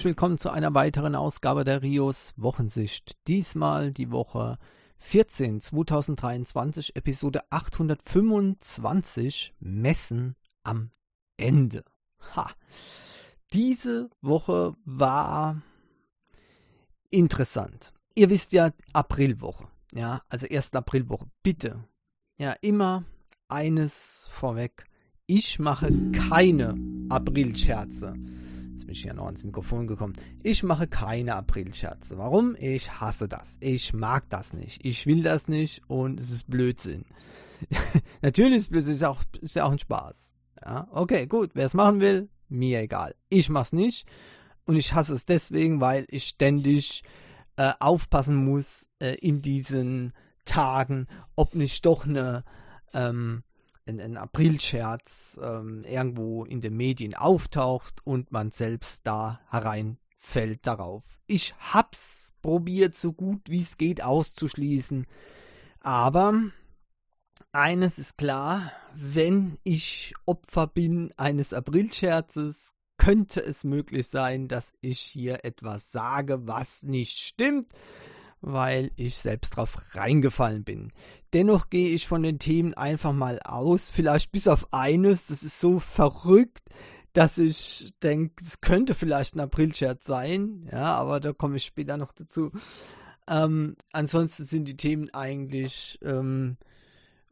herzlich willkommen zu einer weiteren Ausgabe der Rios Wochensicht. Diesmal die Woche 14 2023, Episode 825 Messen am Ende. Ha. Diese Woche war interessant. Ihr wisst ja, Aprilwoche. Ja, also 1. Aprilwoche. Bitte. Ja, immer eines vorweg. Ich mache keine Aprilscherze. Jetzt bin ich ja noch ans Mikrofon gekommen. Ich mache keine Aprilscherze. Warum? Ich hasse das. Ich mag das nicht. Ich will das nicht und es ist Blödsinn. Natürlich ist Blödsinn, ist, auch, ist ja auch ein Spaß. Ja, okay, gut. Wer es machen will, mir egal. Ich mach's nicht. Und ich hasse es deswegen, weil ich ständig äh, aufpassen muss äh, in diesen Tagen, ob nicht doch eine ähm, ein, Aprilscherz ähm, irgendwo in den Medien auftaucht und man selbst da hereinfällt darauf. Ich hab's probiert, so gut wie es geht auszuschließen. Aber eines ist klar, wenn ich Opfer bin eines Aprilscherzes, könnte es möglich sein, dass ich hier etwas sage, was nicht stimmt weil ich selbst drauf reingefallen bin. Dennoch gehe ich von den Themen einfach mal aus, vielleicht bis auf eines, das ist so verrückt, dass ich denke, es könnte vielleicht ein Aprilscherz sein, ja, aber da komme ich später noch dazu. Ähm, ansonsten sind die Themen eigentlich ähm,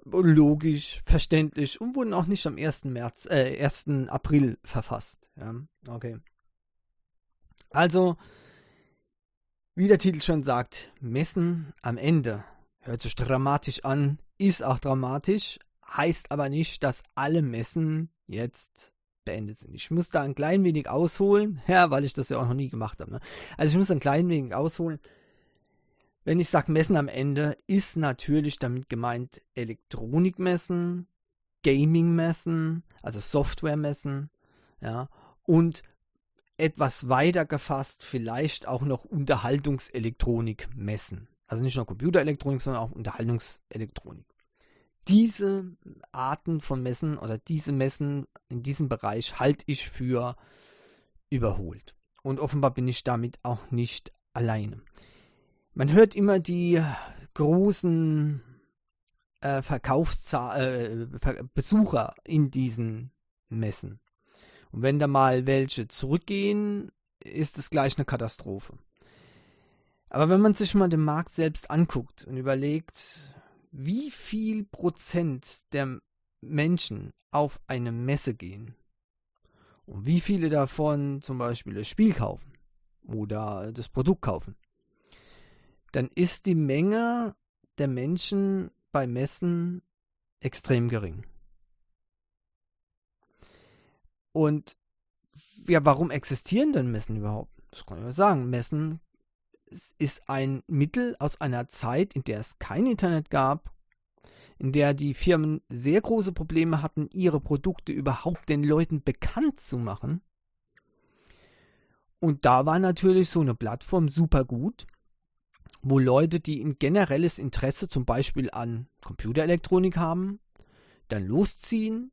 logisch, verständlich und wurden auch nicht am 1. März, äh, 1. April verfasst. Ja, okay. Also, wie der Titel schon sagt, Messen am Ende. Hört sich dramatisch an, ist auch dramatisch, heißt aber nicht, dass alle Messen jetzt beendet sind. Ich muss da ein klein wenig ausholen, ja, weil ich das ja auch noch nie gemacht habe. Ne? Also ich muss ein klein wenig ausholen. Wenn ich sage Messen am Ende, ist natürlich damit gemeint Elektronikmessen, Gaming-Messen, also Software-Messen, ja, und etwas weiter gefasst vielleicht auch noch Unterhaltungselektronik messen. Also nicht nur Computerelektronik, sondern auch Unterhaltungselektronik. Diese Arten von Messen oder diese Messen in diesem Bereich halte ich für überholt. Und offenbar bin ich damit auch nicht alleine. Man hört immer die großen äh, Verkaufsbesucher äh, in diesen Messen. Und wenn da mal welche zurückgehen, ist es gleich eine Katastrophe. Aber wenn man sich mal den Markt selbst anguckt und überlegt, wie viel Prozent der Menschen auf eine Messe gehen und wie viele davon zum Beispiel das Spiel kaufen oder das Produkt kaufen, dann ist die Menge der Menschen bei Messen extrem gering. Und ja, warum existieren denn Messen überhaupt? Das kann ich ja sagen. Messen ist ein Mittel aus einer Zeit, in der es kein Internet gab, in der die Firmen sehr große Probleme hatten, ihre Produkte überhaupt den Leuten bekannt zu machen. Und da war natürlich so eine Plattform super gut, wo Leute, die ein generelles Interesse zum Beispiel an Computerelektronik haben, dann losziehen,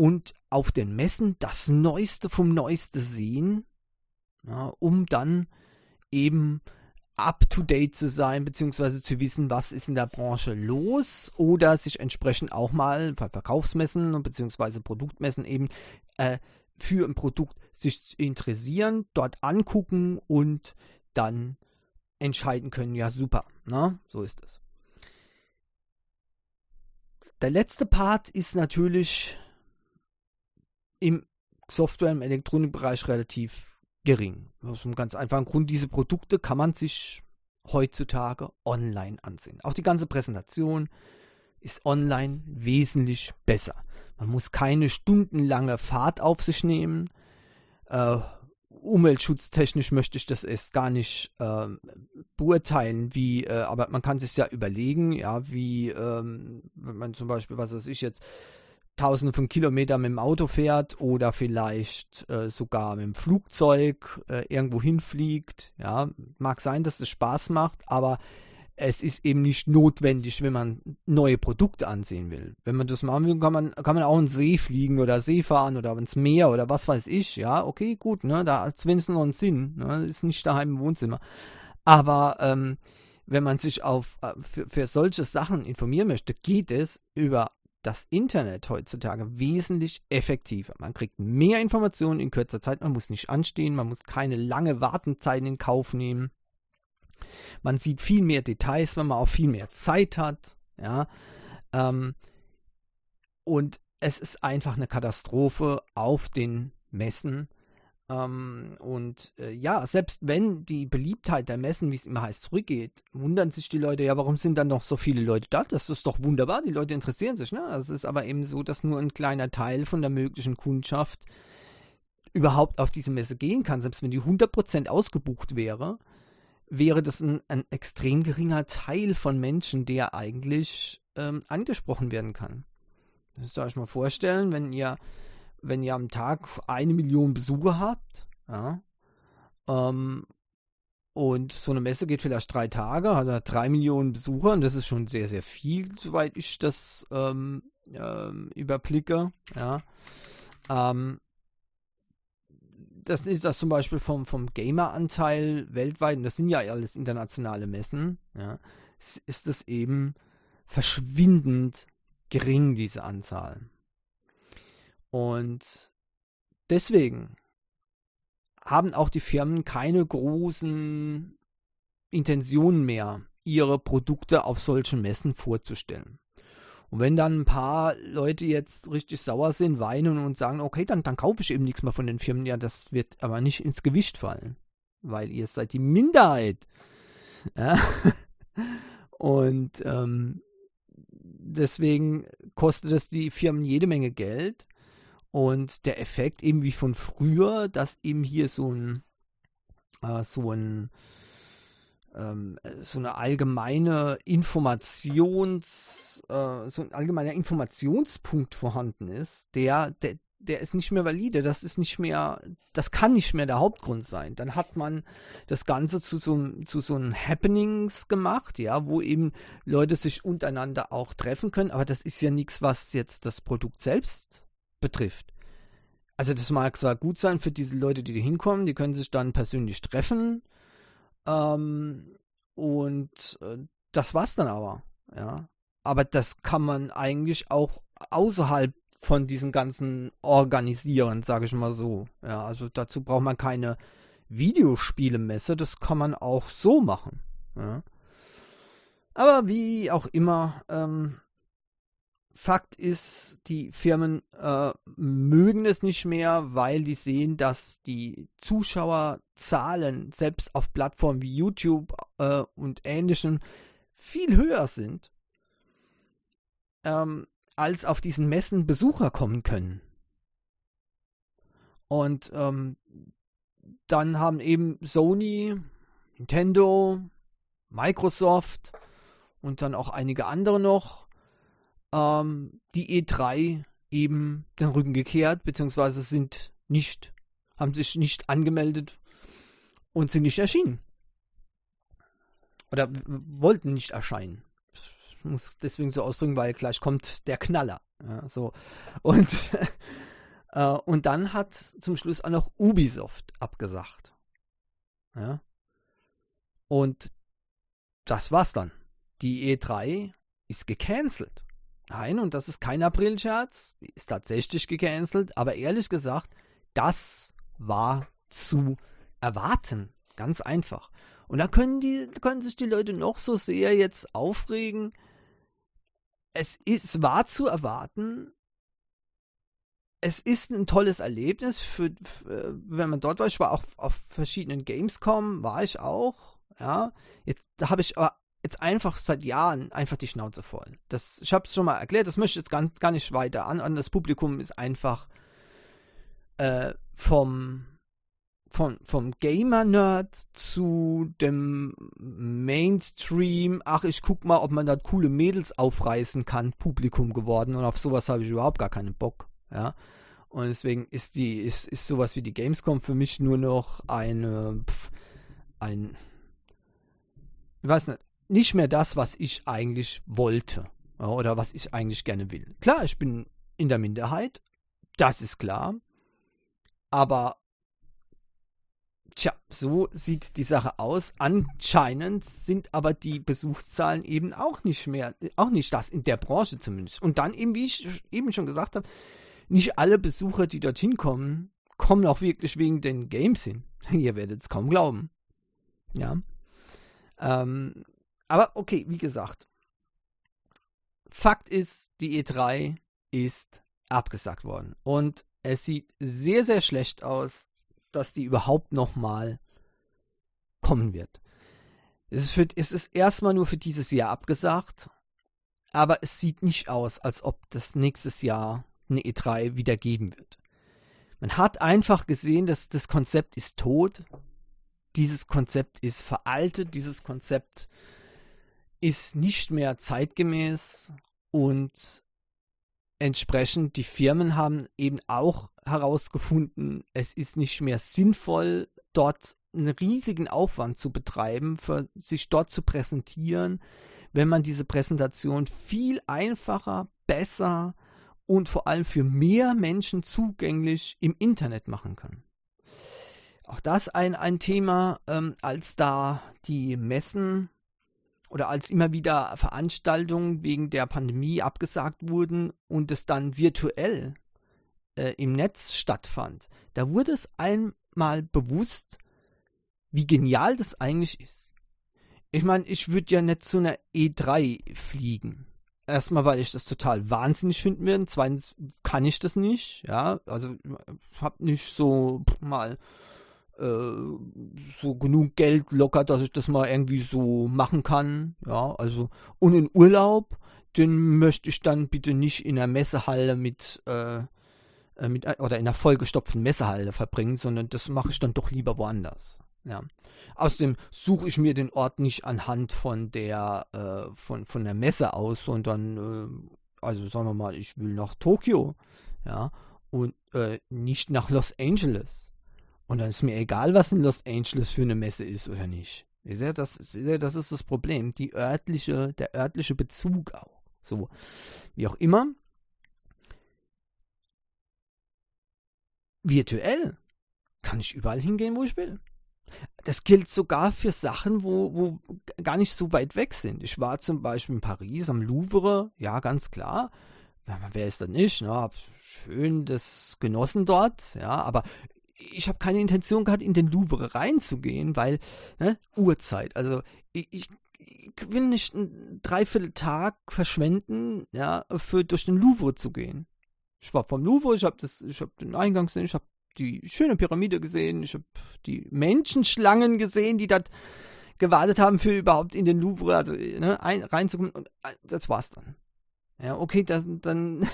und auf den Messen das Neueste vom Neueste sehen, ja, um dann eben up-to-date zu sein, beziehungsweise zu wissen, was ist in der Branche los oder sich entsprechend auch mal bei Verkaufsmessen beziehungsweise Produktmessen eben äh, für ein Produkt sich interessieren, dort angucken und dann entscheiden können, ja super, na, so ist es. Der letzte Part ist natürlich im Software- im Elektronikbereich relativ gering. Aus einem ganz einfachen Grund, diese Produkte kann man sich heutzutage online ansehen. Auch die ganze Präsentation ist online wesentlich besser. Man muss keine stundenlange Fahrt auf sich nehmen. Äh, umweltschutztechnisch möchte ich das erst gar nicht äh, beurteilen, wie, äh, aber man kann sich ja überlegen, ja, wie, ähm, wenn man zum Beispiel, was weiß ich jetzt, tausende von Kilometern mit dem Auto fährt oder vielleicht äh, sogar mit dem Flugzeug äh, irgendwo hinfliegt. Ja, mag sein, dass das Spaß macht, aber es ist eben nicht notwendig, wenn man neue Produkte ansehen will. Wenn man das machen will, kann man, kann man auch in See fliegen oder See fahren oder ins Meer oder was weiß ich. Ja, okay, gut, ne, da hat es wenigstens noch einen Sinn. Ne, ist nicht daheim im Wohnzimmer. Aber ähm, wenn man sich auf, äh, für, für solche Sachen informieren möchte, geht es über das Internet heutzutage wesentlich effektiver. Man kriegt mehr Informationen in kürzer Zeit, man muss nicht anstehen, man muss keine lange Wartenzeit in Kauf nehmen. Man sieht viel mehr Details, wenn man auch viel mehr Zeit hat. Ja, ähm, und es ist einfach eine Katastrophe auf den Messen. Ähm, und äh, ja, selbst wenn die Beliebtheit der Messen, wie es immer heißt, zurückgeht, wundern sich die Leute, ja, warum sind dann noch so viele Leute da? Das ist doch wunderbar, die Leute interessieren sich. Ne? Es ist aber eben so, dass nur ein kleiner Teil von der möglichen Kundschaft überhaupt auf diese Messe gehen kann. Selbst wenn die 100% ausgebucht wäre, wäre das ein, ein extrem geringer Teil von Menschen, der eigentlich ähm, angesprochen werden kann. Das soll ich mal vorstellen, wenn ihr, wenn ihr am Tag eine Million Besucher habt, ja, ähm, und so eine Messe geht vielleicht drei Tage, hat er drei Millionen Besucher und das ist schon sehr, sehr viel, soweit ich das ähm, ähm, überblicke. Ja. Ähm, das ist das zum Beispiel vom, vom Gamer-Anteil weltweit, und das sind ja alles internationale Messen, ja, ist das eben verschwindend gering, diese Anzahl. Und deswegen haben auch die Firmen keine großen Intentionen mehr, ihre Produkte auf solchen Messen vorzustellen. Und wenn dann ein paar Leute jetzt richtig sauer sind, weinen und sagen, okay, dann, dann kaufe ich eben nichts mehr von den Firmen, ja, das wird aber nicht ins Gewicht fallen, weil ihr seid die Minderheit. Ja? Und ähm, deswegen kostet es die Firmen jede Menge Geld. Und der Effekt eben wie von früher, dass eben hier so ein, äh, so ein, ähm, so eine allgemeine Informations, äh, so ein allgemeiner Informationspunkt vorhanden ist, der, der, der ist nicht mehr valide, das ist nicht mehr, das kann nicht mehr der Hauptgrund sein. Dann hat man das Ganze zu so, zu so einem Happenings gemacht, ja, wo eben Leute sich untereinander auch treffen können, aber das ist ja nichts, was jetzt das Produkt selbst betrifft. Also das mag zwar gut sein für diese Leute, die da hinkommen, die können sich dann persönlich treffen, ähm, und äh, das war's dann aber, ja. Aber das kann man eigentlich auch außerhalb von diesen ganzen Organisieren, sage ich mal so. Ja, also dazu braucht man keine Videospielemesse, das kann man auch so machen. Ja. Aber wie auch immer, ähm, Fakt ist, die Firmen äh, mögen es nicht mehr, weil die sehen, dass die Zuschauerzahlen selbst auf Plattformen wie YouTube äh, und ähnlichen viel höher sind, ähm, als auf diesen Messen Besucher kommen können. Und ähm, dann haben eben Sony, Nintendo, Microsoft und dann auch einige andere noch ähm, die E3 eben den Rücken gekehrt, beziehungsweise sind nicht, haben sich nicht angemeldet und sind nicht erschienen. Oder wollten nicht erscheinen. Ich muss deswegen so ausdrücken, weil gleich kommt der Knaller. Ja, so. Und, äh, und dann hat zum Schluss auch noch Ubisoft abgesagt. Ja. Und das war's dann. Die E3 ist gecancelt. Nein, und das ist kein April-Scherz, ist tatsächlich gecancelt, aber ehrlich gesagt, das war zu erwarten. Ganz einfach. Und da können, die, können sich die Leute noch so sehr jetzt aufregen. Es ist, war zu erwarten. Es ist ein tolles Erlebnis, für, für wenn man dort war. Ich war auch auf verschiedenen Gamescom, war ich auch. Ja, jetzt habe ich aber jetzt einfach seit Jahren einfach die Schnauze voll. Das, ich habe es schon mal erklärt, das möchte ich jetzt gar, gar nicht weiter an. an das Publikum ist einfach äh, vom, vom, vom Gamer-Nerd zu dem Mainstream, ach, ich guck mal, ob man da coole Mädels aufreißen kann, Publikum geworden. Und auf sowas habe ich überhaupt gar keinen Bock. Ja. Und deswegen ist die, ist, ist sowas wie die Gamescom für mich nur noch eine, pf, ein, ich weiß nicht, nicht mehr das, was ich eigentlich wollte ja, oder was ich eigentlich gerne will. Klar, ich bin in der Minderheit, das ist klar, aber tja, so sieht die Sache aus. Anscheinend sind aber die Besuchszahlen eben auch nicht mehr, auch nicht das, in der Branche zumindest. Und dann eben, wie ich eben schon gesagt habe, nicht alle Besucher, die dorthin kommen, kommen auch wirklich wegen den Games hin. Ihr werdet es kaum glauben. Ja. Ähm, aber okay, wie gesagt. Fakt ist, die E3 ist abgesagt worden. Und es sieht sehr, sehr schlecht aus, dass die überhaupt nochmal kommen wird. Es ist, für, es ist erstmal nur für dieses Jahr abgesagt, aber es sieht nicht aus, als ob das nächstes Jahr eine E3 wieder geben wird. Man hat einfach gesehen, dass das Konzept ist tot. Dieses Konzept ist veraltet. Dieses Konzept ist nicht mehr zeitgemäß und entsprechend die Firmen haben eben auch herausgefunden, es ist nicht mehr sinnvoll, dort einen riesigen Aufwand zu betreiben, für sich dort zu präsentieren, wenn man diese Präsentation viel einfacher, besser und vor allem für mehr Menschen zugänglich im Internet machen kann. Auch das ein, ein Thema, ähm, als da die Messen oder als immer wieder Veranstaltungen wegen der Pandemie abgesagt wurden und es dann virtuell äh, im Netz stattfand, da wurde es einmal bewusst, wie genial das eigentlich ist. Ich meine, ich würde ja nicht zu einer E3 fliegen. Erstmal, weil ich das total wahnsinnig finden würde. Zweitens kann ich das nicht. Ja, also ich habe nicht so mal so genug Geld locker, dass ich das mal irgendwie so machen kann. Ja, also und in Urlaub, den möchte ich dann bitte nicht in der Messehalle mit äh, äh mit, oder in einer vollgestopften Messehalle verbringen, sondern das mache ich dann doch lieber woanders. Ja. Außerdem suche ich mir den Ort nicht anhand von der, äh, von, von der Messe aus, sondern, äh, also sagen wir mal, ich will nach Tokio, ja, und äh, nicht nach Los Angeles. Und dann ist mir egal, was in Los Angeles für eine Messe ist oder nicht. Ihr das, das ist das Problem. Die örtliche, der örtliche Bezug auch. So, wie auch immer. Virtuell kann ich überall hingehen, wo ich will. Das gilt sogar für Sachen, wo, wo gar nicht so weit weg sind. Ich war zum Beispiel in Paris am Louvre, ja, ganz klar. Wer ist da nicht? Ne? Hab schön das genossen dort, ja, aber ich habe keine Intention gehabt, in den Louvre reinzugehen, weil ne, Uhrzeit. Also ich, ich, will nicht einen Dreivierteltag verschwenden, ja, für durch den Louvre zu gehen. Ich war vom Louvre, ich habe das, den Eingang gesehen, ich habe die schöne Pyramide gesehen, ich habe die Menschenschlangen gesehen, die dort gewartet haben für überhaupt in den Louvre, also ne, ein, reinzukommen. Und äh, das war's dann. Ja, okay, das, dann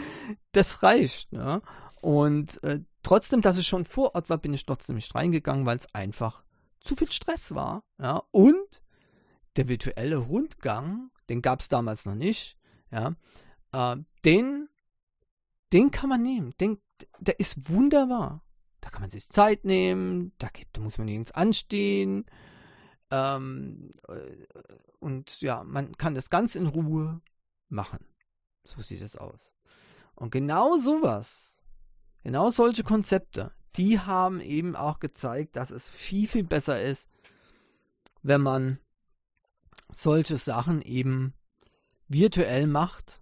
das reicht. Ne? Und äh, trotzdem, dass ich schon vor Ort war, bin ich trotzdem nicht reingegangen, weil es einfach zu viel Stress war. Ja? Und der virtuelle Rundgang, den gab es damals noch nicht. Ja? Äh, den, den kann man nehmen. Den, der ist wunderbar. Da kann man sich Zeit nehmen, da, gibt, da muss man nirgends anstehen. Ähm, äh, und ja, man kann das ganz in Ruhe machen. So sieht es aus. Und genau sowas, genau solche Konzepte, die haben eben auch gezeigt, dass es viel, viel besser ist, wenn man solche Sachen eben virtuell macht.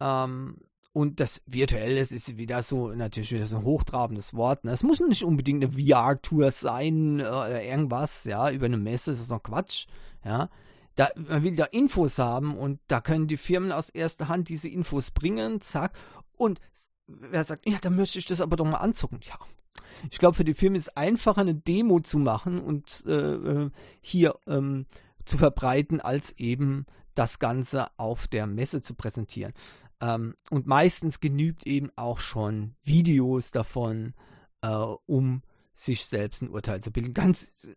Ähm, und das Virtuelle ist wieder so, natürlich wieder so ein hochtrabendes Wort. Ne? Es muss nicht unbedingt eine VR-Tour sein äh, oder irgendwas, ja, über eine Messe, das ist noch Quatsch, ja. Da, man will da Infos haben und da können die Firmen aus erster Hand diese Infos bringen, zack. Und wer sagt, ja, dann möchte ich das aber doch mal anzucken. Ja, ich glaube, für die Firmen ist es einfacher, eine Demo zu machen und äh, äh, hier ähm, zu verbreiten, als eben das Ganze auf der Messe zu präsentieren. Ähm, und meistens genügt eben auch schon Videos davon, äh, um sich selbst ein Urteil zu bilden. Ganz,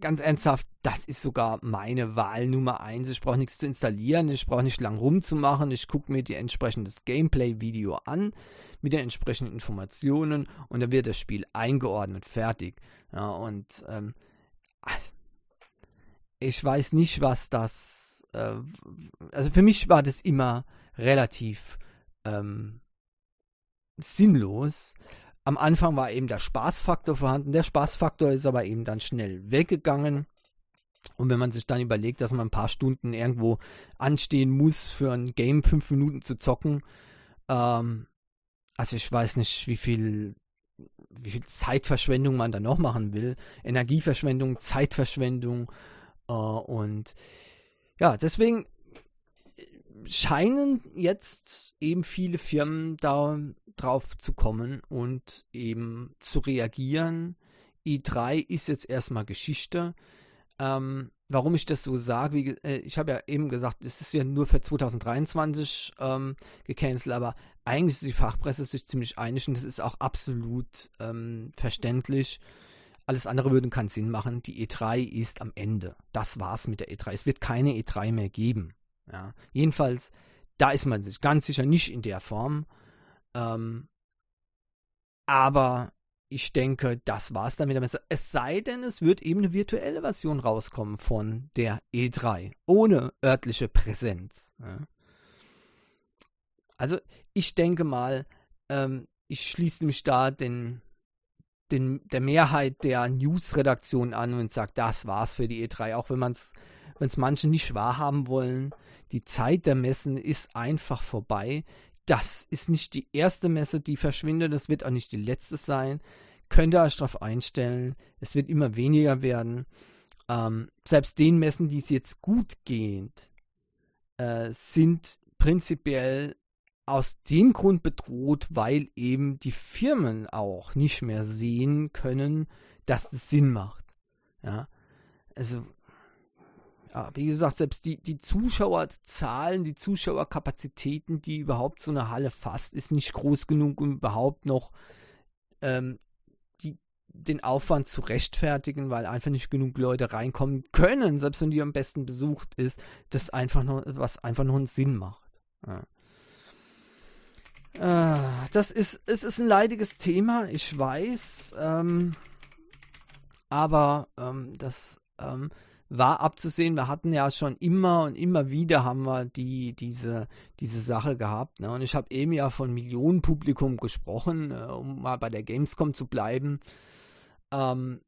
ganz ernsthaft, das ist sogar meine Wahl Nummer eins. Ich brauche nichts zu installieren, ich brauche nicht lang rumzumachen. Ich gucke mir die entsprechendes Gameplay-Video an mit den entsprechenden Informationen und dann wird das Spiel eingeordnet, fertig. Ja, und ähm, ich weiß nicht, was das, äh, also für mich war das immer relativ ähm, sinnlos. Am Anfang war eben der Spaßfaktor vorhanden. Der Spaßfaktor ist aber eben dann schnell weggegangen. Und wenn man sich dann überlegt, dass man ein paar Stunden irgendwo anstehen muss, für ein Game fünf Minuten zu zocken, ähm, also ich weiß nicht, wie viel, wie viel Zeitverschwendung man da noch machen will. Energieverschwendung, Zeitverschwendung äh, und ja, deswegen scheinen jetzt eben viele Firmen da drauf zu kommen und eben zu reagieren. i3 ist jetzt erstmal Geschichte. Ähm, warum ich das so sage, wie, äh, ich habe ja eben gesagt, es ist ja nur für 2023 ähm, gecancelt, aber eigentlich ist die Fachpresse sich ziemlich einig und das ist auch absolut ähm, verständlich. Alles andere würde keinen Sinn machen. Die E3 ist am Ende. Das war's mit der E3. Es wird keine E3 mehr geben. Ja. Jedenfalls, da ist man sich ganz sicher nicht in der Form. Ähm, aber ich denke, das war's dann mit der Messe. Es sei denn, es wird eben eine virtuelle Version rauskommen von der E3. Ohne örtliche Präsenz. Ja. Also, ich denke mal, ähm, ich schließe mich da den, den, der Mehrheit der News-Redaktion an und sage, das war's für die E3. Auch wenn man es wenn es manche nicht wahrhaben wollen. Die Zeit der Messen ist einfach vorbei. Das ist nicht die erste Messe, die verschwindet. Das wird auch nicht die letzte sein. Könnt ihr euch darauf einstellen. Es wird immer weniger werden. Ähm, selbst den Messen, die es jetzt gut geht, äh, sind prinzipiell aus dem Grund bedroht, weil eben die Firmen auch nicht mehr sehen können, dass es Sinn macht. Ja, also ja, wie gesagt, selbst die, die Zuschauerzahlen, die Zuschauerkapazitäten, die überhaupt so eine Halle fasst, ist nicht groß genug, um überhaupt noch ähm, die, den Aufwand zu rechtfertigen, weil einfach nicht genug Leute reinkommen können, selbst wenn die am besten besucht ist, das einfach noch, was einfach noch einen Sinn macht. Ja. Äh, das ist, es ist ein leidiges Thema, ich weiß, ähm, aber ähm, das ähm, war abzusehen. Wir hatten ja schon immer und immer wieder haben wir die, diese, diese Sache gehabt. Ne? Und ich habe eben ja von Millionenpublikum gesprochen, äh, um mal bei der Gamescom zu bleiben. Ähm,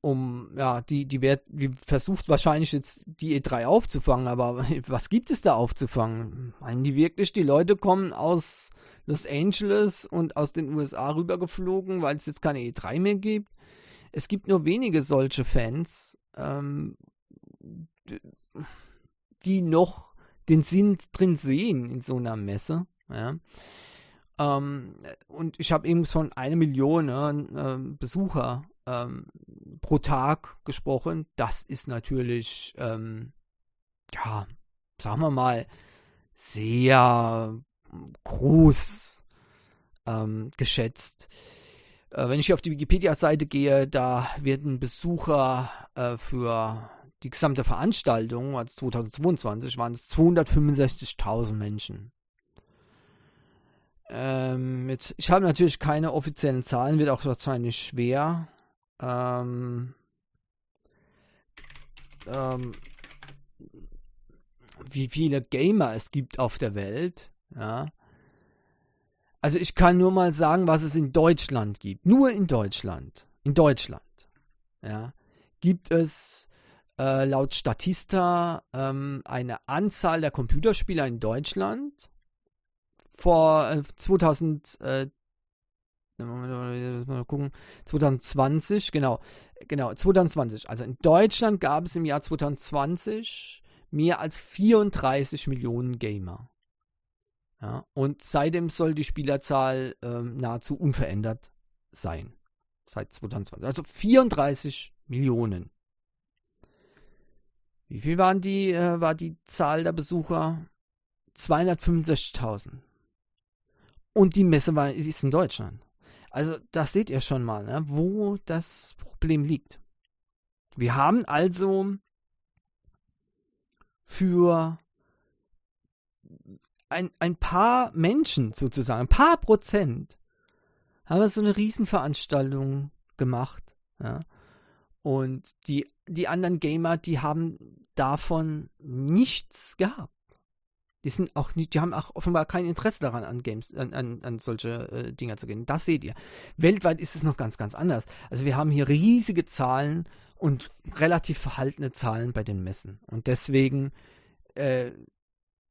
um, ja, die, die, wird, die versucht wahrscheinlich jetzt die E3 aufzufangen, aber was gibt es da aufzufangen? Meinen die wirklich, die Leute kommen aus Los Angeles und aus den USA rübergeflogen, weil es jetzt keine E3 mehr gibt? Es gibt nur wenige solche Fans ähm, die noch den Sinn drin sehen in so einer Messe. Ja. Ähm, und ich habe eben von einer Million äh, Besucher ähm, pro Tag gesprochen. Das ist natürlich, ähm, ja, sagen wir mal, sehr groß ähm, geschätzt. Äh, wenn ich auf die Wikipedia-Seite gehe, da werden Besucher äh, für die gesamte Veranstaltung, also 2022, waren es 265.000 Menschen. Ähm, jetzt, ich habe natürlich keine offiziellen Zahlen, wird auch wahrscheinlich schwer. Ähm, ähm, wie viele Gamer es gibt auf der Welt, ja. Also ich kann nur mal sagen, was es in Deutschland gibt. Nur in Deutschland. In Deutschland. Ja. Gibt es äh, laut Statista ähm, eine Anzahl der Computerspieler in Deutschland vor äh, 2000 äh, mal gucken, 2020, genau, genau, 2020. Also in Deutschland gab es im Jahr 2020 mehr als 34 Millionen Gamer. Ja, und seitdem soll die Spielerzahl ähm, nahezu unverändert sein. Seit 2020. Also 34 Millionen. Wie viel waren die, äh, war die Zahl der Besucher? 265.000. Und die Messe war, ist in Deutschland. Also, das seht ihr schon mal, ne, wo das Problem liegt. Wir haben also für ein, ein paar Menschen sozusagen, ein paar Prozent, haben so eine Riesenveranstaltung gemacht. Ja. Und die, die anderen Gamer, die haben davon nichts gehabt. Die sind auch nicht, die haben auch offenbar kein Interesse daran, an Games, an, an, an solche äh, Dinger zu gehen. Das seht ihr. Weltweit ist es noch ganz, ganz anders. Also wir haben hier riesige Zahlen und relativ verhaltene Zahlen bei den Messen. Und deswegen äh,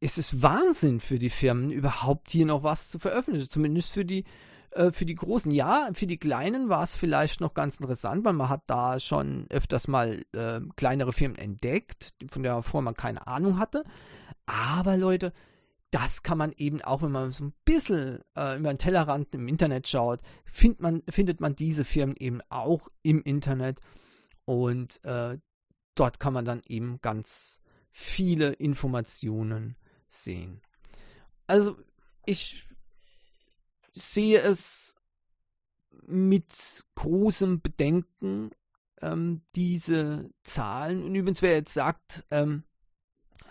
ist es Wahnsinn für die Firmen, überhaupt hier noch was zu veröffentlichen. Zumindest für die, äh, für die Großen. Ja, für die Kleinen war es vielleicht noch ganz interessant, weil man hat da schon öfters mal äh, kleinere Firmen entdeckt, von der vorher man keine Ahnung hatte. Aber Leute, das kann man eben auch, wenn man so ein bisschen äh, über den Tellerrand im Internet schaut, find man, findet man diese Firmen eben auch im Internet. Und äh, dort kann man dann eben ganz viele Informationen sehen. Also ich sehe es mit großem Bedenken, ähm, diese Zahlen. Und übrigens, wer jetzt sagt, ähm,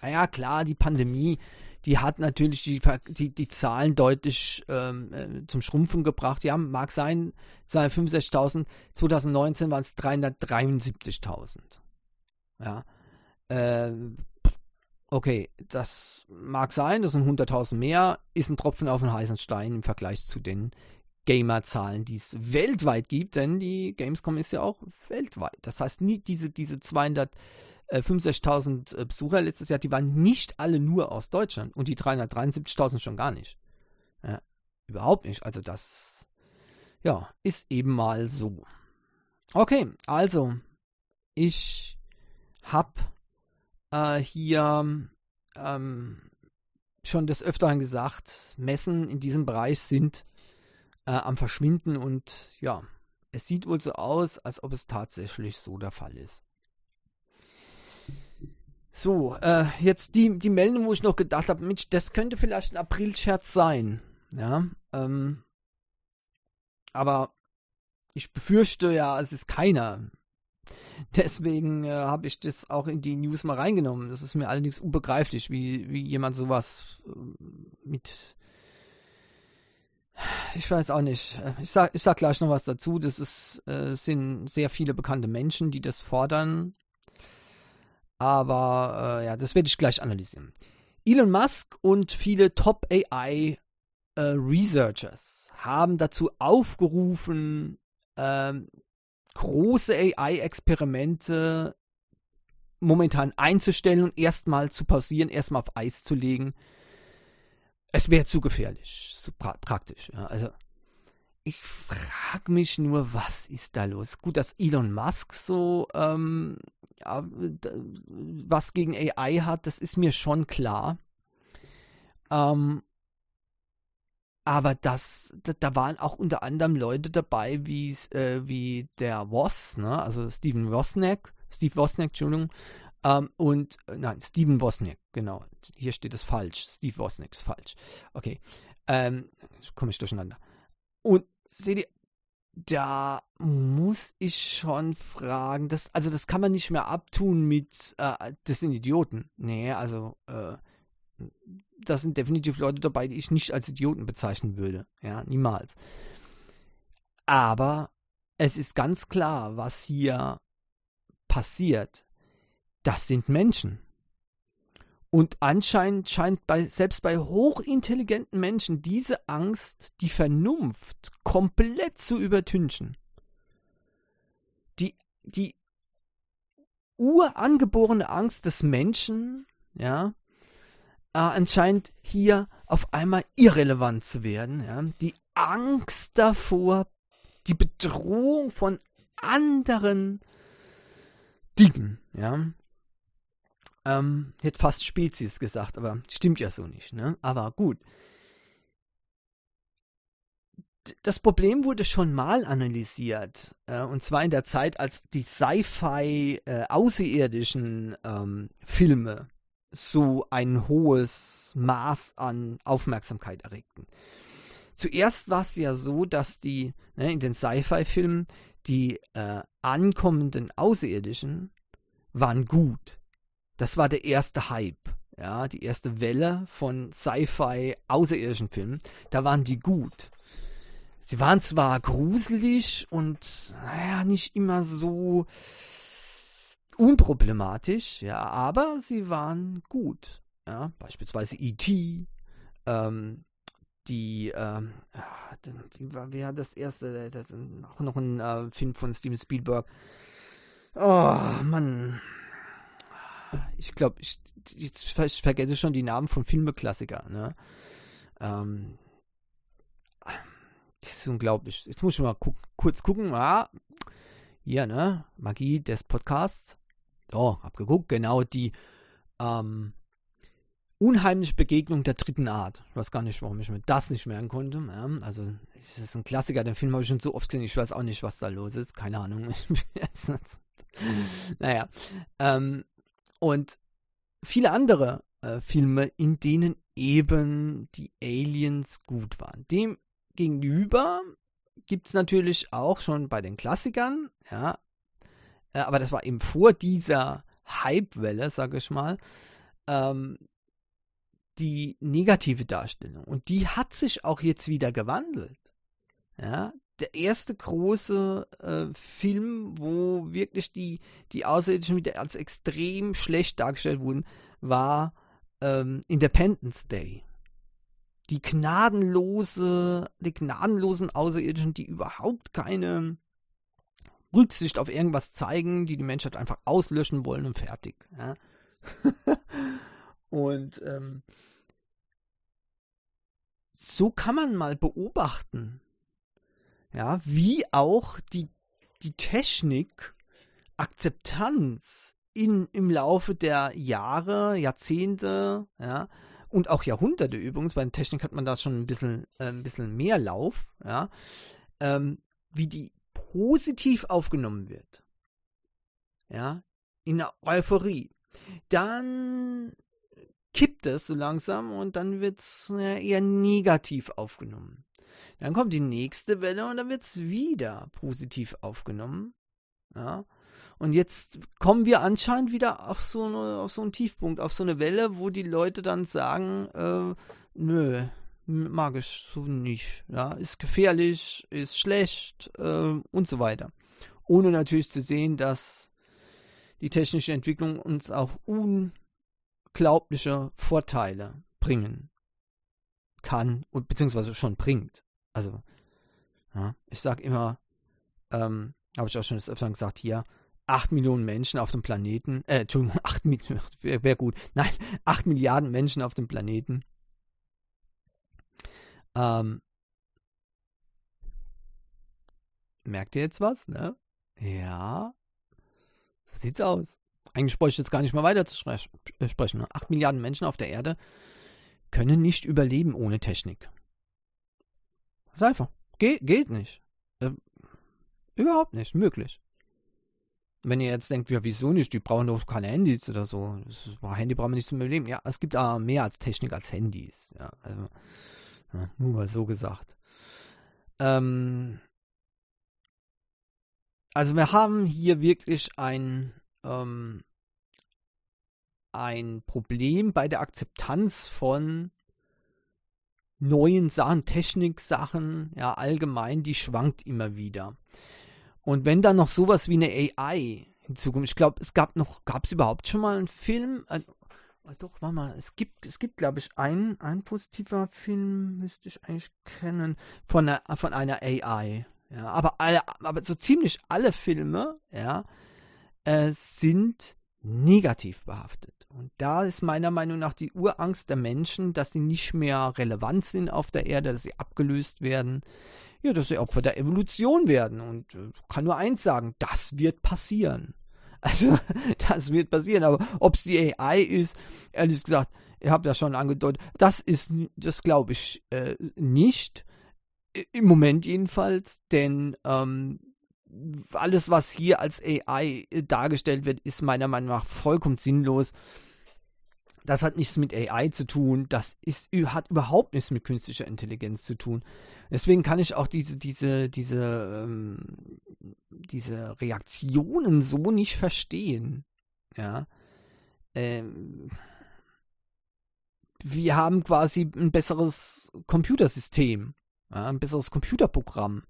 naja, klar, die Pandemie, die hat natürlich die, die, die Zahlen deutlich ähm, äh, zum Schrumpfen gebracht. Ja, mag sein, 65.000, 2019 waren es 373.000. Ja, äh, okay, das mag sein, das sind 100.000 mehr, ist ein Tropfen auf den heißen Stein im Vergleich zu den Gamer-Zahlen, die es weltweit gibt, denn die Gamescom ist ja auch weltweit. Das heißt, nie diese, diese 200 65.000 äh, Besucher letztes Jahr, die waren nicht alle nur aus Deutschland und die 373.000 schon gar nicht. Ja, überhaupt nicht. Also das, ja, ist eben mal so. Okay, also ich habe äh, hier ähm, schon des Öfteren gesagt, Messen in diesem Bereich sind äh, am Verschwinden und ja, es sieht wohl so aus, als ob es tatsächlich so der Fall ist. So, äh, jetzt die, die Meldung, wo ich noch gedacht habe, Mensch, das könnte vielleicht ein April-Scherz sein. Ja, ähm, aber ich befürchte ja, es ist keiner. Deswegen äh, habe ich das auch in die News mal reingenommen. Das ist mir allerdings unbegreiflich, wie, wie jemand sowas äh, mit. Ich weiß auch nicht. Ich sag, ich sag gleich noch was dazu. Das ist, äh, sind sehr viele bekannte Menschen, die das fordern. Aber äh, ja, das werde ich gleich analysieren. Elon Musk und viele Top AI äh, Researchers haben dazu aufgerufen, ähm, große AI-Experimente momentan einzustellen und erstmal zu pausieren, erstmal auf Eis zu legen. Es wäre zu gefährlich, zu pra praktisch. Ja. Also ich frage mich nur, was ist da los? Gut, dass Elon Musk so ähm, ja, was gegen AI hat, das ist mir schon klar. Ähm, aber das, da, da, waren auch unter anderem Leute dabei, wie, äh, wie der Woss, ne? also Steven Wozniak, Steve Wozniak, Entschuldigung, ähm, und, äh, nein, Steven Wozniak, genau, hier steht es falsch, Steve Wozniak ist falsch, okay, ähm, komme ich durcheinander. Und seht ihr, da muss ich schon fragen, das, also das kann man nicht mehr abtun mit, äh, das sind Idioten. Nee, also, äh, da sind definitiv Leute dabei, die ich nicht als Idioten bezeichnen würde. Ja, niemals. Aber es ist ganz klar, was hier passiert. Das sind Menschen. Und anscheinend scheint bei, selbst bei hochintelligenten Menschen diese Angst, die Vernunft komplett zu übertünchen. Die, die urangeborene Angst des Menschen, ja, äh, anscheinend hier auf einmal irrelevant zu werden. Ja. Die Angst davor, die Bedrohung von anderen Dingen, ja, ähm, ich hätte fast Spezies gesagt, aber stimmt ja so nicht, ne? Aber gut. Das Problem wurde schon mal analysiert, äh, und zwar in der Zeit, als die Sci-Fi äh, außerirdischen ähm, Filme so ein hohes Maß an Aufmerksamkeit erregten. Zuerst war es ja so, dass die ne, in den Sci-Fi-Filmen die äh, ankommenden Außerirdischen waren gut. Das war der erste Hype, ja, die erste Welle von Sci-Fi außerirdischen Filmen. Da waren die gut. sie waren zwar gruselig und naja, nicht immer so unproblematisch, ja, aber sie waren gut. Ja, beispielsweise E.T., ähm, die, ähm, wie war, wer das erste, das, auch noch ein äh, Film von Steven Spielberg. Oh, Mann. Ich glaube, ich, ich, ich, vergesse schon die Namen von Filmeklassikern, ne? Ähm, das ist unglaublich. Jetzt muss ich mal gu kurz gucken. Ah, hier, ne? Magie des Podcasts. Oh, hab geguckt. Genau, die ähm, unheimliche Begegnung der dritten Art. Ich weiß gar nicht, warum ich mir das nicht merken konnte. Ja, also, es ist ein Klassiker. Den Film habe ich schon so oft gesehen. Ich weiß auch nicht, was da los ist. Keine Ahnung. naja. Ähm, und viele andere äh, Filme, in denen eben die Aliens gut waren. Dem gegenüber gibt es natürlich auch schon bei den Klassikern, ja, äh, aber das war eben vor dieser Hype-Welle, sage ich mal, ähm, die negative Darstellung. Und die hat sich auch jetzt wieder gewandelt. Ja, der erste große äh, Film, wo wirklich die, die Außerirdischen wieder als extrem schlecht dargestellt wurden, war ähm, Independence Day die gnadenlose, die gnadenlosen Außerirdischen, die überhaupt keine Rücksicht auf irgendwas zeigen, die die Menschheit einfach auslöschen wollen und fertig. Ja? und ähm, so kann man mal beobachten, ja, wie auch die, die Technik Akzeptanz in, im Laufe der Jahre, Jahrzehnte, ja, und auch Jahrhunderte übrigens, bei der Technik hat man da schon ein bisschen, äh, ein bisschen mehr Lauf, ja, ähm, wie die positiv aufgenommen wird. Ja, in der Euphorie. Dann kippt es so langsam und dann wird es eher negativ aufgenommen. Dann kommt die nächste Welle und dann wird es wieder positiv aufgenommen. Ja. Und jetzt kommen wir anscheinend wieder auf so, eine, auf so einen Tiefpunkt, auf so eine Welle, wo die Leute dann sagen, äh, nö, mag ich so nicht. Ja, ist gefährlich, ist schlecht äh, und so weiter. Ohne natürlich zu sehen, dass die technische Entwicklung uns auch unglaubliche Vorteile bringen kann und beziehungsweise schon bringt. Also, ja, ich sag immer, ähm, habe ich auch schon das öfter gesagt hier, 8 Millionen Menschen auf dem Planeten, äh, Entschuldigung, 8 Millionen, wäre wär gut, nein, 8 Milliarden Menschen auf dem Planeten. Ähm, merkt ihr jetzt was, ne? Ja, so sieht's aus. Eigentlich bräuchte ich jetzt gar nicht mehr weiter zu äh, sprechen. Ne? 8 Milliarden Menschen auf der Erde können nicht überleben ohne Technik. Das ist einfach. Ge geht nicht. Äh, überhaupt nicht möglich. Wenn ihr jetzt denkt, ja, wieso nicht? Die brauchen doch keine Handys oder so. Das Handy brauchen wir nicht zum Überleben. Ja, es gibt aber mehr als Technik als Handys. Ja, also, ja, nur mal so gesagt. Ähm, also wir haben hier wirklich ein, ähm, ein Problem bei der Akzeptanz von neuen Sachen, Techniksachen, ja, allgemein, die schwankt immer wieder. Und wenn dann noch sowas wie eine AI hinzukommt, ich glaube, es gab noch, gab es überhaupt schon mal einen Film? Oh doch, warte mal, es gibt, es gibt, glaube ich, einen, ein positiver Film, müsste ich eigentlich kennen, von einer, von einer AI. Ja, aber alle, aber so ziemlich alle Filme, ja, äh, sind negativ behaftet. Und da ist meiner Meinung nach die Urangst der Menschen, dass sie nicht mehr relevant sind auf der Erde, dass sie abgelöst werden ja, dass sie Opfer der Evolution werden. Und äh, kann nur eins sagen, das wird passieren. Also, das wird passieren. Aber ob es die AI ist, ehrlich gesagt, ich habe ja schon angedeutet, das ist, das glaube ich äh, nicht. Im Moment jedenfalls, denn ähm, alles, was hier als AI dargestellt wird, ist meiner Meinung nach vollkommen sinnlos das hat nichts mit AI zu tun, das ist, hat überhaupt nichts mit künstlicher Intelligenz zu tun. Deswegen kann ich auch diese, diese, diese, ähm, diese Reaktionen so nicht verstehen. Ja. Ähm, wir haben quasi ein besseres Computersystem. ja, ein besseres Computerprogramm.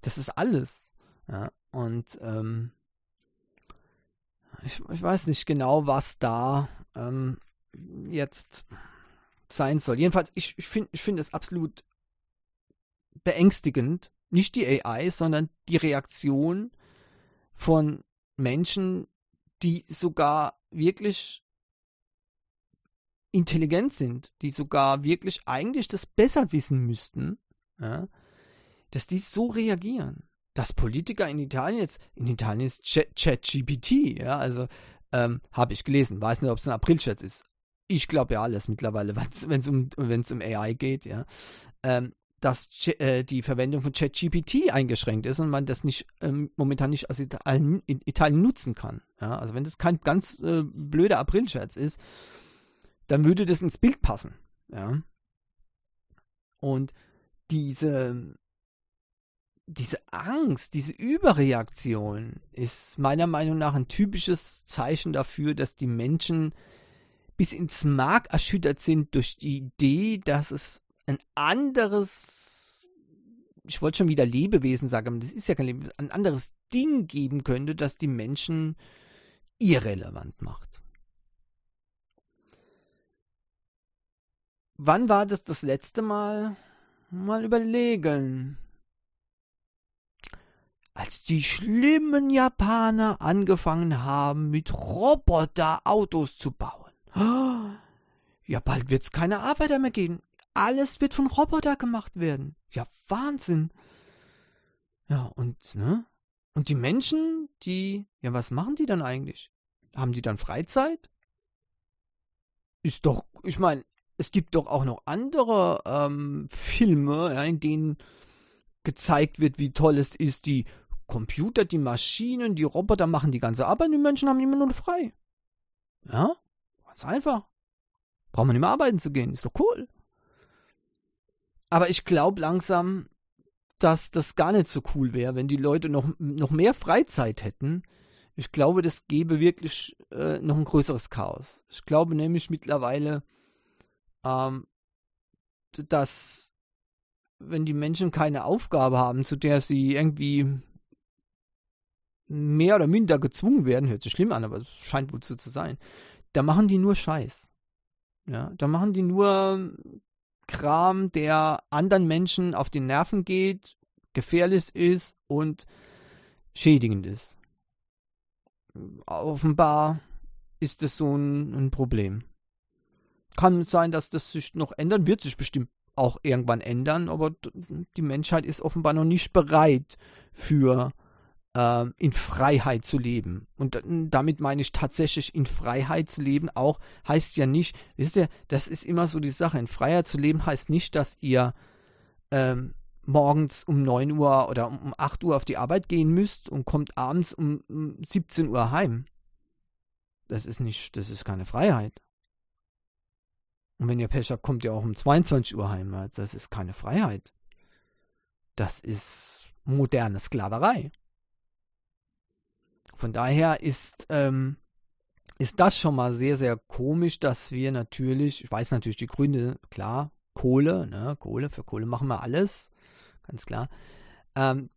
Das ist alles. Ja, und ähm, ich, ich, weiß nicht genau, was da ähm, jetzt sein soll. Jedenfalls, ich, ich finde ich find es absolut beängstigend, nicht die AI, sondern die Reaktion von Menschen, die sogar wirklich intelligent sind, die sogar wirklich eigentlich das besser wissen müssten, ja, dass die so reagieren. Dass Politiker in Italien jetzt, in Italien ist ChatGPT, ja, also ähm, habe ich gelesen, weiß nicht, ob es ein April-Chat ist. Ich glaube ja alles mittlerweile, wenn es um, um AI geht, ja. Ähm, dass äh, die Verwendung von ChatGPT eingeschränkt ist und man das nicht ähm, momentan nicht aus Italien, in Italien nutzen kann. Ja, also wenn das kein ganz äh, blöder April-Scherz ist, dann würde das ins Bild passen. Ja. Und diese, diese Angst, diese Überreaktion ist meiner Meinung nach ein typisches Zeichen dafür, dass die Menschen bis ins Mark erschüttert sind durch die Idee, dass es ein anderes, ich wollte schon wieder Lebewesen sagen, aber das ist ja kein Lebewesen, ein anderes Ding geben könnte, das die Menschen irrelevant macht. Wann war das das letzte Mal? Mal überlegen. Als die schlimmen Japaner angefangen haben, mit Roboterautos zu bauen. Ja, bald wird es keine Arbeiter mehr geben. Alles wird von Roboter gemacht werden. Ja, Wahnsinn. Ja, und, ne? Und die Menschen, die, ja, was machen die dann eigentlich? Haben die dann Freizeit? Ist doch, ich meine, es gibt doch auch noch andere ähm, Filme, ja, in denen gezeigt wird, wie toll es ist, die Computer, die Maschinen, die Roboter machen die ganze Arbeit, die Menschen haben immer nur frei. Ja, ganz einfach. Braucht man nicht mehr arbeiten zu gehen, ist doch cool. Aber ich glaube langsam, dass das gar nicht so cool wäre, wenn die Leute noch, noch mehr Freizeit hätten. Ich glaube, das gäbe wirklich äh, noch ein größeres Chaos. Ich glaube nämlich mittlerweile, ähm, dass wenn die Menschen keine Aufgabe haben, zu der sie irgendwie mehr oder minder gezwungen werden, hört sich schlimm an, aber es scheint wohl so zu sein, da machen die nur Scheiß. Ja, da machen die nur Kram, der anderen Menschen auf die Nerven geht, gefährlich ist und schädigend ist. Offenbar ist es so ein, ein Problem. Kann sein, dass das sich noch ändern, wird sich bestimmt auch irgendwann ändern, aber die Menschheit ist offenbar noch nicht bereit für äh, in Freiheit zu leben. Und damit meine ich tatsächlich in Freiheit zu leben auch heißt ja nicht, wisst ihr, das ist immer so die Sache, in Freiheit zu leben heißt nicht, dass ihr ähm, morgens um 9 Uhr oder um 8 Uhr auf die Arbeit gehen müsst und kommt abends um 17 Uhr heim. Das ist nicht, das ist keine Freiheit. Und wenn ihr Pech habt, kommt ihr auch um 22 Uhr heim. Das ist keine Freiheit. Das ist moderne Sklaverei. Von daher ist, ähm, ist das schon mal sehr, sehr komisch, dass wir natürlich, ich weiß natürlich die Gründe, klar, Kohle, ne, Kohle, für Kohle machen wir alles, ganz klar. Ähm,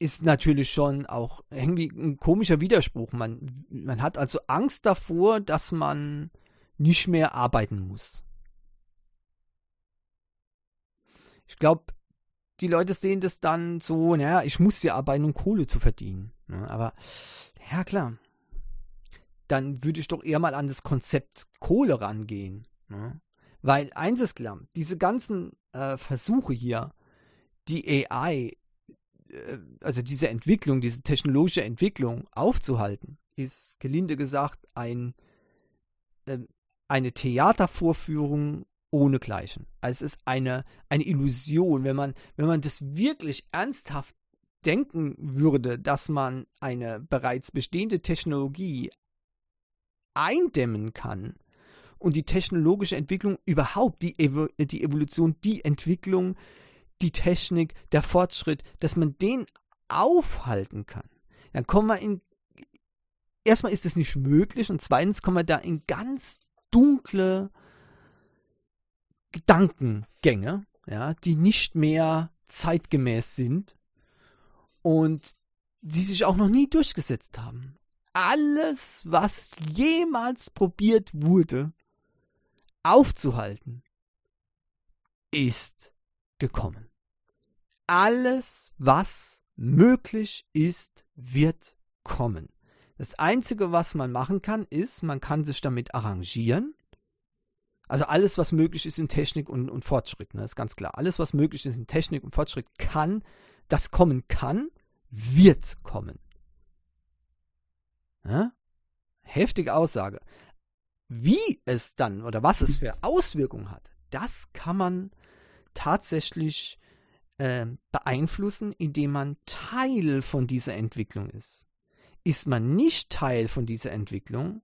ist natürlich schon auch irgendwie ein komischer Widerspruch. Man, man hat also Angst davor, dass man nicht mehr arbeiten muss. Ich glaube, die Leute sehen das dann so, naja, ich muss ja arbeiten, um Kohle zu verdienen. Ne? Aber, ja klar, dann würde ich doch eher mal an das Konzept Kohle rangehen. Ne? Weil eins ist klar, diese ganzen äh, Versuche hier, die AI, äh, also diese Entwicklung, diese technologische Entwicklung aufzuhalten, ist gelinde gesagt ein, äh, eine Theatervorführung ohnegleichen. Also es ist eine, eine Illusion, wenn man, wenn man das wirklich ernsthaft denken würde, dass man eine bereits bestehende Technologie eindämmen kann und die technologische Entwicklung überhaupt, die, Evo die Evolution, die Entwicklung, die Technik, der Fortschritt, dass man den aufhalten kann, dann kommen wir in. Erstmal ist es nicht möglich und zweitens kommen wir da in ganz dunkle Gedankengänge, ja, die nicht mehr zeitgemäß sind und die sich auch noch nie durchgesetzt haben. Alles, was jemals probiert wurde, aufzuhalten, ist gekommen. Alles, was möglich ist, wird kommen. Das Einzige, was man machen kann, ist, man kann sich damit arrangieren. Also alles, was möglich ist in Technik und, und Fortschritt, ne, ist ganz klar. Alles, was möglich ist in Technik und Fortschritt, kann, das kommen kann, wird kommen. Ja? Heftige Aussage. Wie es dann oder was es für Auswirkungen hat, das kann man tatsächlich äh, beeinflussen, indem man Teil von dieser Entwicklung ist. Ist man nicht Teil von dieser Entwicklung,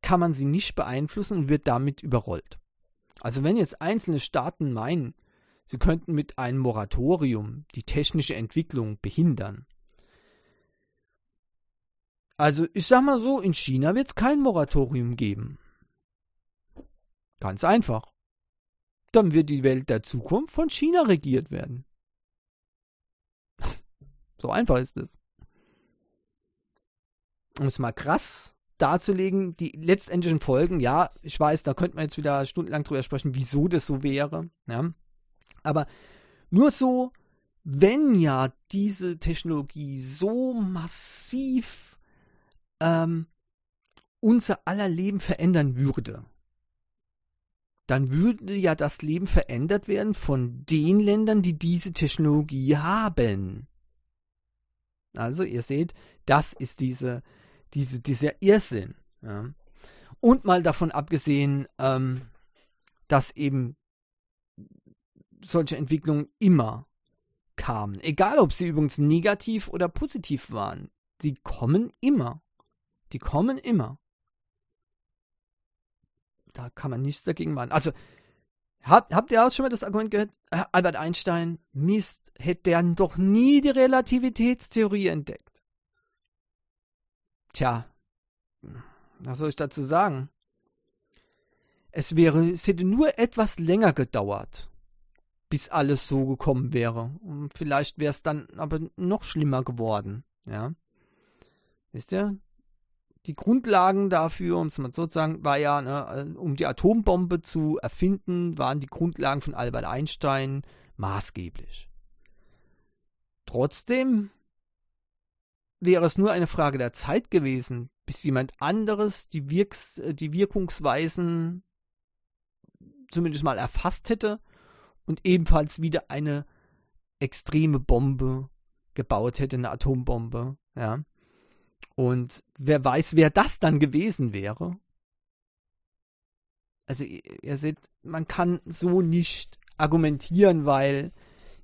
kann man sie nicht beeinflussen und wird damit überrollt. Also wenn jetzt einzelne Staaten meinen, sie könnten mit einem Moratorium die technische Entwicklung behindern. Also ich sag mal so, in China wird es kein Moratorium geben. Ganz einfach. Dann wird die Welt der Zukunft von China regiert werden. so einfach ist es. Um es mal krass darzulegen, die letztendlichen Folgen, ja, ich weiß, da könnte man jetzt wieder stundenlang drüber sprechen, wieso das so wäre. Ja. Aber nur so, wenn ja diese Technologie so massiv ähm, unser aller Leben verändern würde, dann würde ja das Leben verändert werden von den Ländern, die diese Technologie haben. Also ihr seht, das ist diese, diese, dieser Irrsinn. Ja. Und mal davon abgesehen, ähm, dass eben solche Entwicklungen immer kamen. Egal, ob sie übrigens negativ oder positiv waren. Sie kommen immer. Die kommen immer. Da kann man nichts dagegen machen. Also, habt, habt ihr auch schon mal das Argument gehört? Albert Einstein, Mist, hätte der doch nie die Relativitätstheorie entdeckt. Tja, was soll ich dazu sagen? Es wäre, es hätte nur etwas länger gedauert, bis alles so gekommen wäre. Und vielleicht wäre es dann aber noch schlimmer geworden, ja. Wisst ihr? Die Grundlagen dafür, um es mal so zu sagen, war ja, ne, um die Atombombe zu erfinden, waren die Grundlagen von Albert Einstein maßgeblich. Trotzdem wäre es nur eine Frage der Zeit gewesen, bis jemand anderes die, Wirks die Wirkungsweisen zumindest mal erfasst hätte und ebenfalls wieder eine extreme Bombe gebaut hätte, eine Atombombe, ja. Und wer weiß, wer das dann gewesen wäre. Also ihr seht, man kann so nicht argumentieren, weil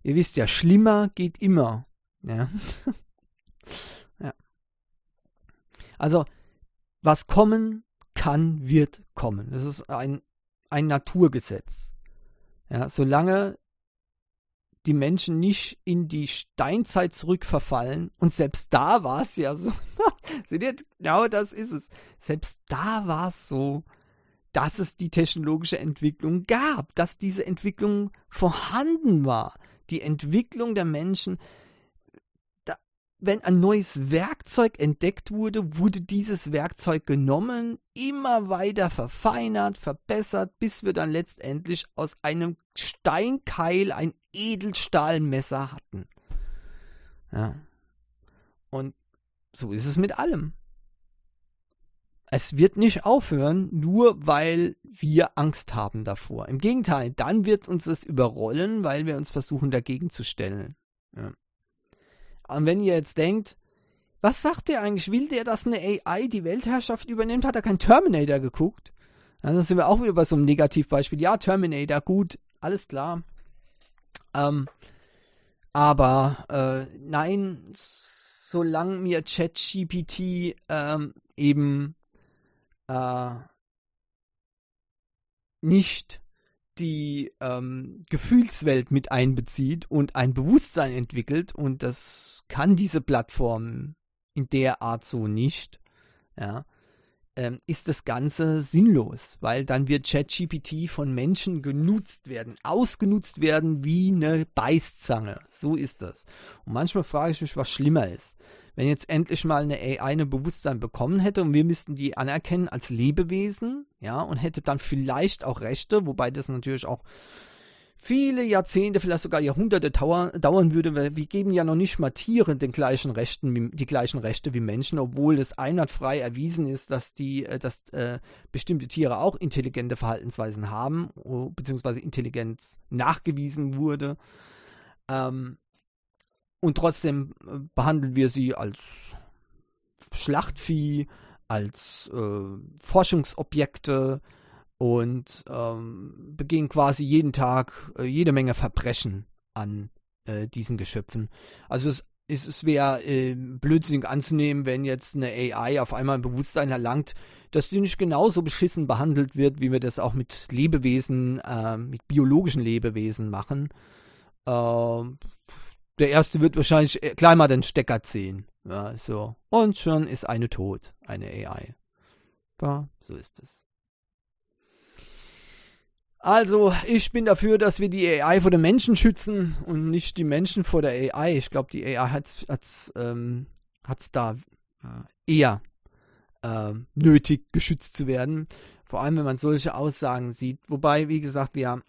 ihr wisst ja, schlimmer geht immer. Ja. ja. Also, was kommen kann, wird kommen. Das ist ein, ein Naturgesetz. Ja, solange die Menschen nicht in die Steinzeit zurückverfallen, und selbst da war es ja so, seht ihr, genau das ist es. Selbst da war es so, dass es die technologische Entwicklung gab, dass diese Entwicklung vorhanden war. Die Entwicklung der Menschen wenn ein neues Werkzeug entdeckt wurde, wurde dieses Werkzeug genommen, immer weiter verfeinert, verbessert, bis wir dann letztendlich aus einem Steinkeil ein Edelstahlmesser hatten. Ja. Und so ist es mit allem. Es wird nicht aufhören, nur weil wir Angst haben davor. Im Gegenteil, dann wird uns es überrollen, weil wir uns versuchen dagegen zu stellen. Ja. Und wenn ihr jetzt denkt, was sagt der eigentlich? Will der, dass eine AI die Weltherrschaft übernimmt? Hat er kein Terminator geguckt? dann sind wir auch wieder bei so einem Negativbeispiel. Ja, Terminator, gut, alles klar. Ähm, aber äh, nein, solange mir ChatGPT ähm, eben äh, nicht die ähm, Gefühlswelt mit einbezieht und ein Bewusstsein entwickelt und das kann diese Plattform in der Art so nicht. Ja. ähm, ist das Ganze sinnlos, weil dann wird ChatGPT von Menschen genutzt werden, ausgenutzt werden wie eine Beißzange. So ist das. Und manchmal frage ich mich, was schlimmer ist. Wenn jetzt endlich mal eine AI ein Bewusstsein bekommen hätte und wir müssten die anerkennen als Lebewesen, ja, und hätte dann vielleicht auch Rechte, wobei das natürlich auch viele Jahrzehnte, vielleicht sogar Jahrhunderte dauern würde, wir geben ja noch nicht mal Tieren den gleichen Rechten, die gleichen Rechte wie Menschen, obwohl es einwandfrei erwiesen ist, dass die, äh, dass äh, bestimmte Tiere auch intelligente Verhaltensweisen haben, beziehungsweise Intelligenz nachgewiesen wurde. Ähm, und trotzdem äh, behandeln wir sie als Schlachtvieh, als äh, Forschungsobjekte, und ähm, begehen quasi jeden Tag äh, jede Menge Verbrechen an äh, diesen Geschöpfen. Also es, es, es wäre äh, blödsinnig anzunehmen, wenn jetzt eine AI auf einmal ein Bewusstsein erlangt, dass sie nicht genauso beschissen behandelt wird, wie wir das auch mit Lebewesen, äh, mit biologischen Lebewesen machen. Ähm, der erste wird wahrscheinlich äh, gleich mal den Stecker ziehen. Ja, so. Und schon ist eine tot, eine AI. Ja, so ist es. Also, ich bin dafür, dass wir die AI vor den Menschen schützen und nicht die Menschen vor der AI. Ich glaube, die AI hat es ähm, da äh, eher äh, nötig, geschützt zu werden. Vor allem, wenn man solche Aussagen sieht. Wobei, wie gesagt, wir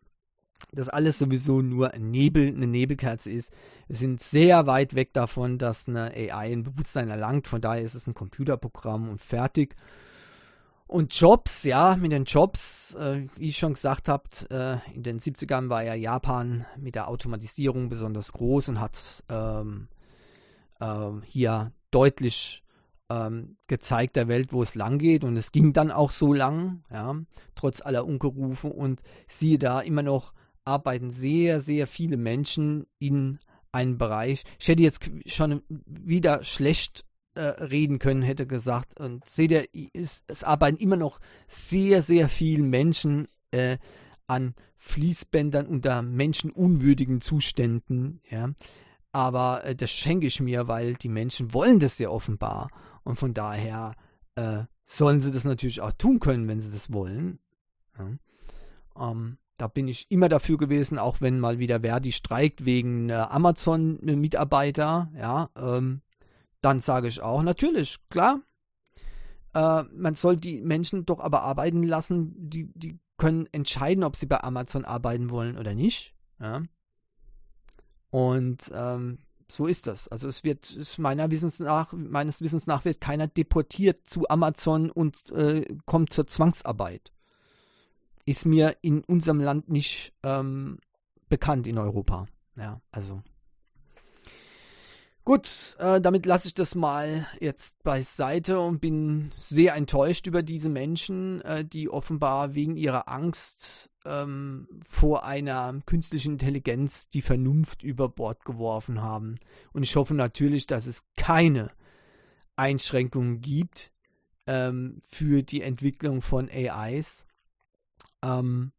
das alles sowieso nur ein Nebel, eine Nebelkerze ist. Wir sind sehr weit weg davon, dass eine AI ein Bewusstsein erlangt. Von daher ist es ein Computerprogramm und fertig. Und Jobs, ja, mit den Jobs, äh, wie ich schon gesagt habe, äh, in den 70ern war ja Japan mit der Automatisierung besonders groß und hat ähm, ähm, hier deutlich ähm, gezeigt der Welt, wo es lang geht. Und es ging dann auch so lang, ja, trotz aller Ungerufe. Und siehe da, immer noch arbeiten sehr, sehr viele Menschen in einem Bereich. Ich hätte jetzt schon wieder schlecht äh, reden können, hätte gesagt. Und seht ihr, es, es arbeiten immer noch sehr, sehr viele Menschen äh, an Fließbändern unter menschenunwürdigen Zuständen. Ja. Aber äh, das schenke ich mir, weil die Menschen wollen das ja offenbar. Und von daher äh, sollen sie das natürlich auch tun können, wenn sie das wollen. Ja. Ähm, da bin ich immer dafür gewesen, auch wenn mal wieder Verdi streikt wegen äh, Amazon-Mitarbeiter. Ja, ähm, dann sage ich auch, natürlich, klar, äh, man soll die Menschen doch aber arbeiten lassen, die, die können entscheiden, ob sie bei Amazon arbeiten wollen oder nicht. Ja? Und ähm, so ist das. Also es wird meiner Wissens nach, meines Wissens nach wird keiner deportiert zu Amazon und äh, kommt zur Zwangsarbeit. Ist mir in unserem Land nicht ähm, bekannt in Europa. Ja, also Gut, äh, damit lasse ich das mal jetzt beiseite und bin sehr enttäuscht über diese Menschen, äh, die offenbar wegen ihrer Angst ähm, vor einer künstlichen Intelligenz die Vernunft über Bord geworfen haben. Und ich hoffe natürlich, dass es keine Einschränkungen gibt ähm, für die Entwicklung von AIs. Ähm,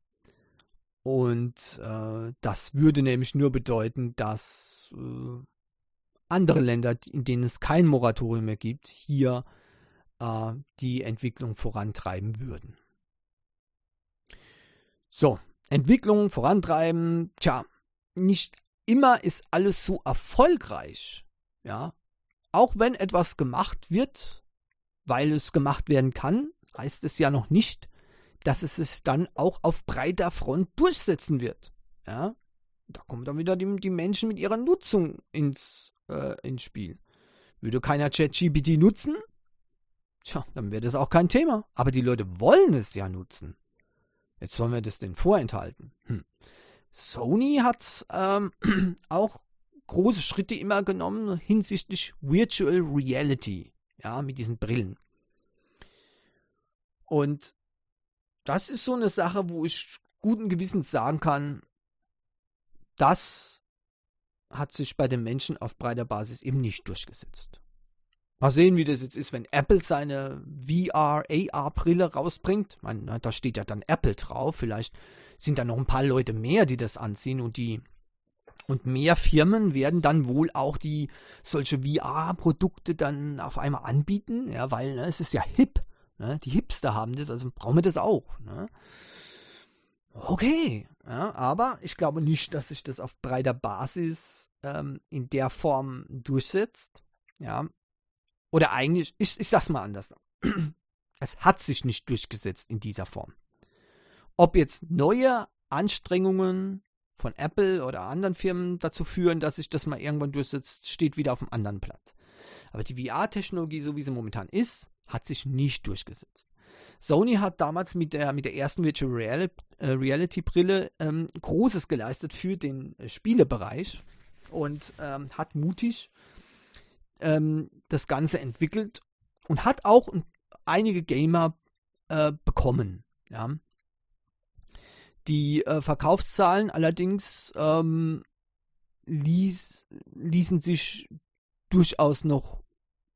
und äh, das würde nämlich nur bedeuten, dass äh, andere Länder, in denen es kein Moratorium mehr gibt, hier äh, die Entwicklung vorantreiben würden. So, Entwicklung vorantreiben, tja, nicht immer ist alles so erfolgreich. Ja, auch wenn etwas gemacht wird, weil es gemacht werden kann, heißt es ja noch nicht, dass es sich dann auch auf breiter Front durchsetzen wird. Ja, da kommen dann wieder die, die Menschen mit ihrer Nutzung ins äh, ins Spiel. Würde keiner ChatGPT nutzen? Tja, dann wäre das auch kein Thema. Aber die Leute wollen es ja nutzen. Jetzt sollen wir das denn vorenthalten. Hm. Sony hat ähm, auch große Schritte immer genommen hinsichtlich Virtual Reality. Ja, mit diesen Brillen. Und das ist so eine Sache, wo ich guten Gewissens sagen kann, das hat sich bei den Menschen auf breiter Basis eben nicht durchgesetzt. Mal sehen, wie das jetzt ist, wenn Apple seine VR, AR-Brille rausbringt. Man, da steht ja dann Apple drauf. Vielleicht sind da noch ein paar Leute mehr, die das anziehen und die und mehr Firmen werden dann wohl auch die solche VR-Produkte dann auf einmal anbieten, ja, weil ne, es ist ja hip. Ne? Die Hipster haben das, also brauchen wir das auch. Ne? Okay, ja, aber ich glaube nicht, dass sich das auf breiter Basis ähm, in der Form durchsetzt. Ja. Oder eigentlich, ich, ich sag's mal anders. Es hat sich nicht durchgesetzt in dieser Form. Ob jetzt neue Anstrengungen von Apple oder anderen Firmen dazu führen, dass sich das mal irgendwann durchsetzt, steht wieder auf dem anderen Blatt. Aber die VR-Technologie, so wie sie momentan ist, hat sich nicht durchgesetzt. Sony hat damals mit der, mit der ersten Virtual Reality, Brille ähm, Großes geleistet für den äh, Spielebereich und ähm, hat mutig ähm, das Ganze entwickelt und hat auch einige Gamer äh, bekommen. Ja. Die äh, Verkaufszahlen allerdings ähm, ließ, ließen sich durchaus noch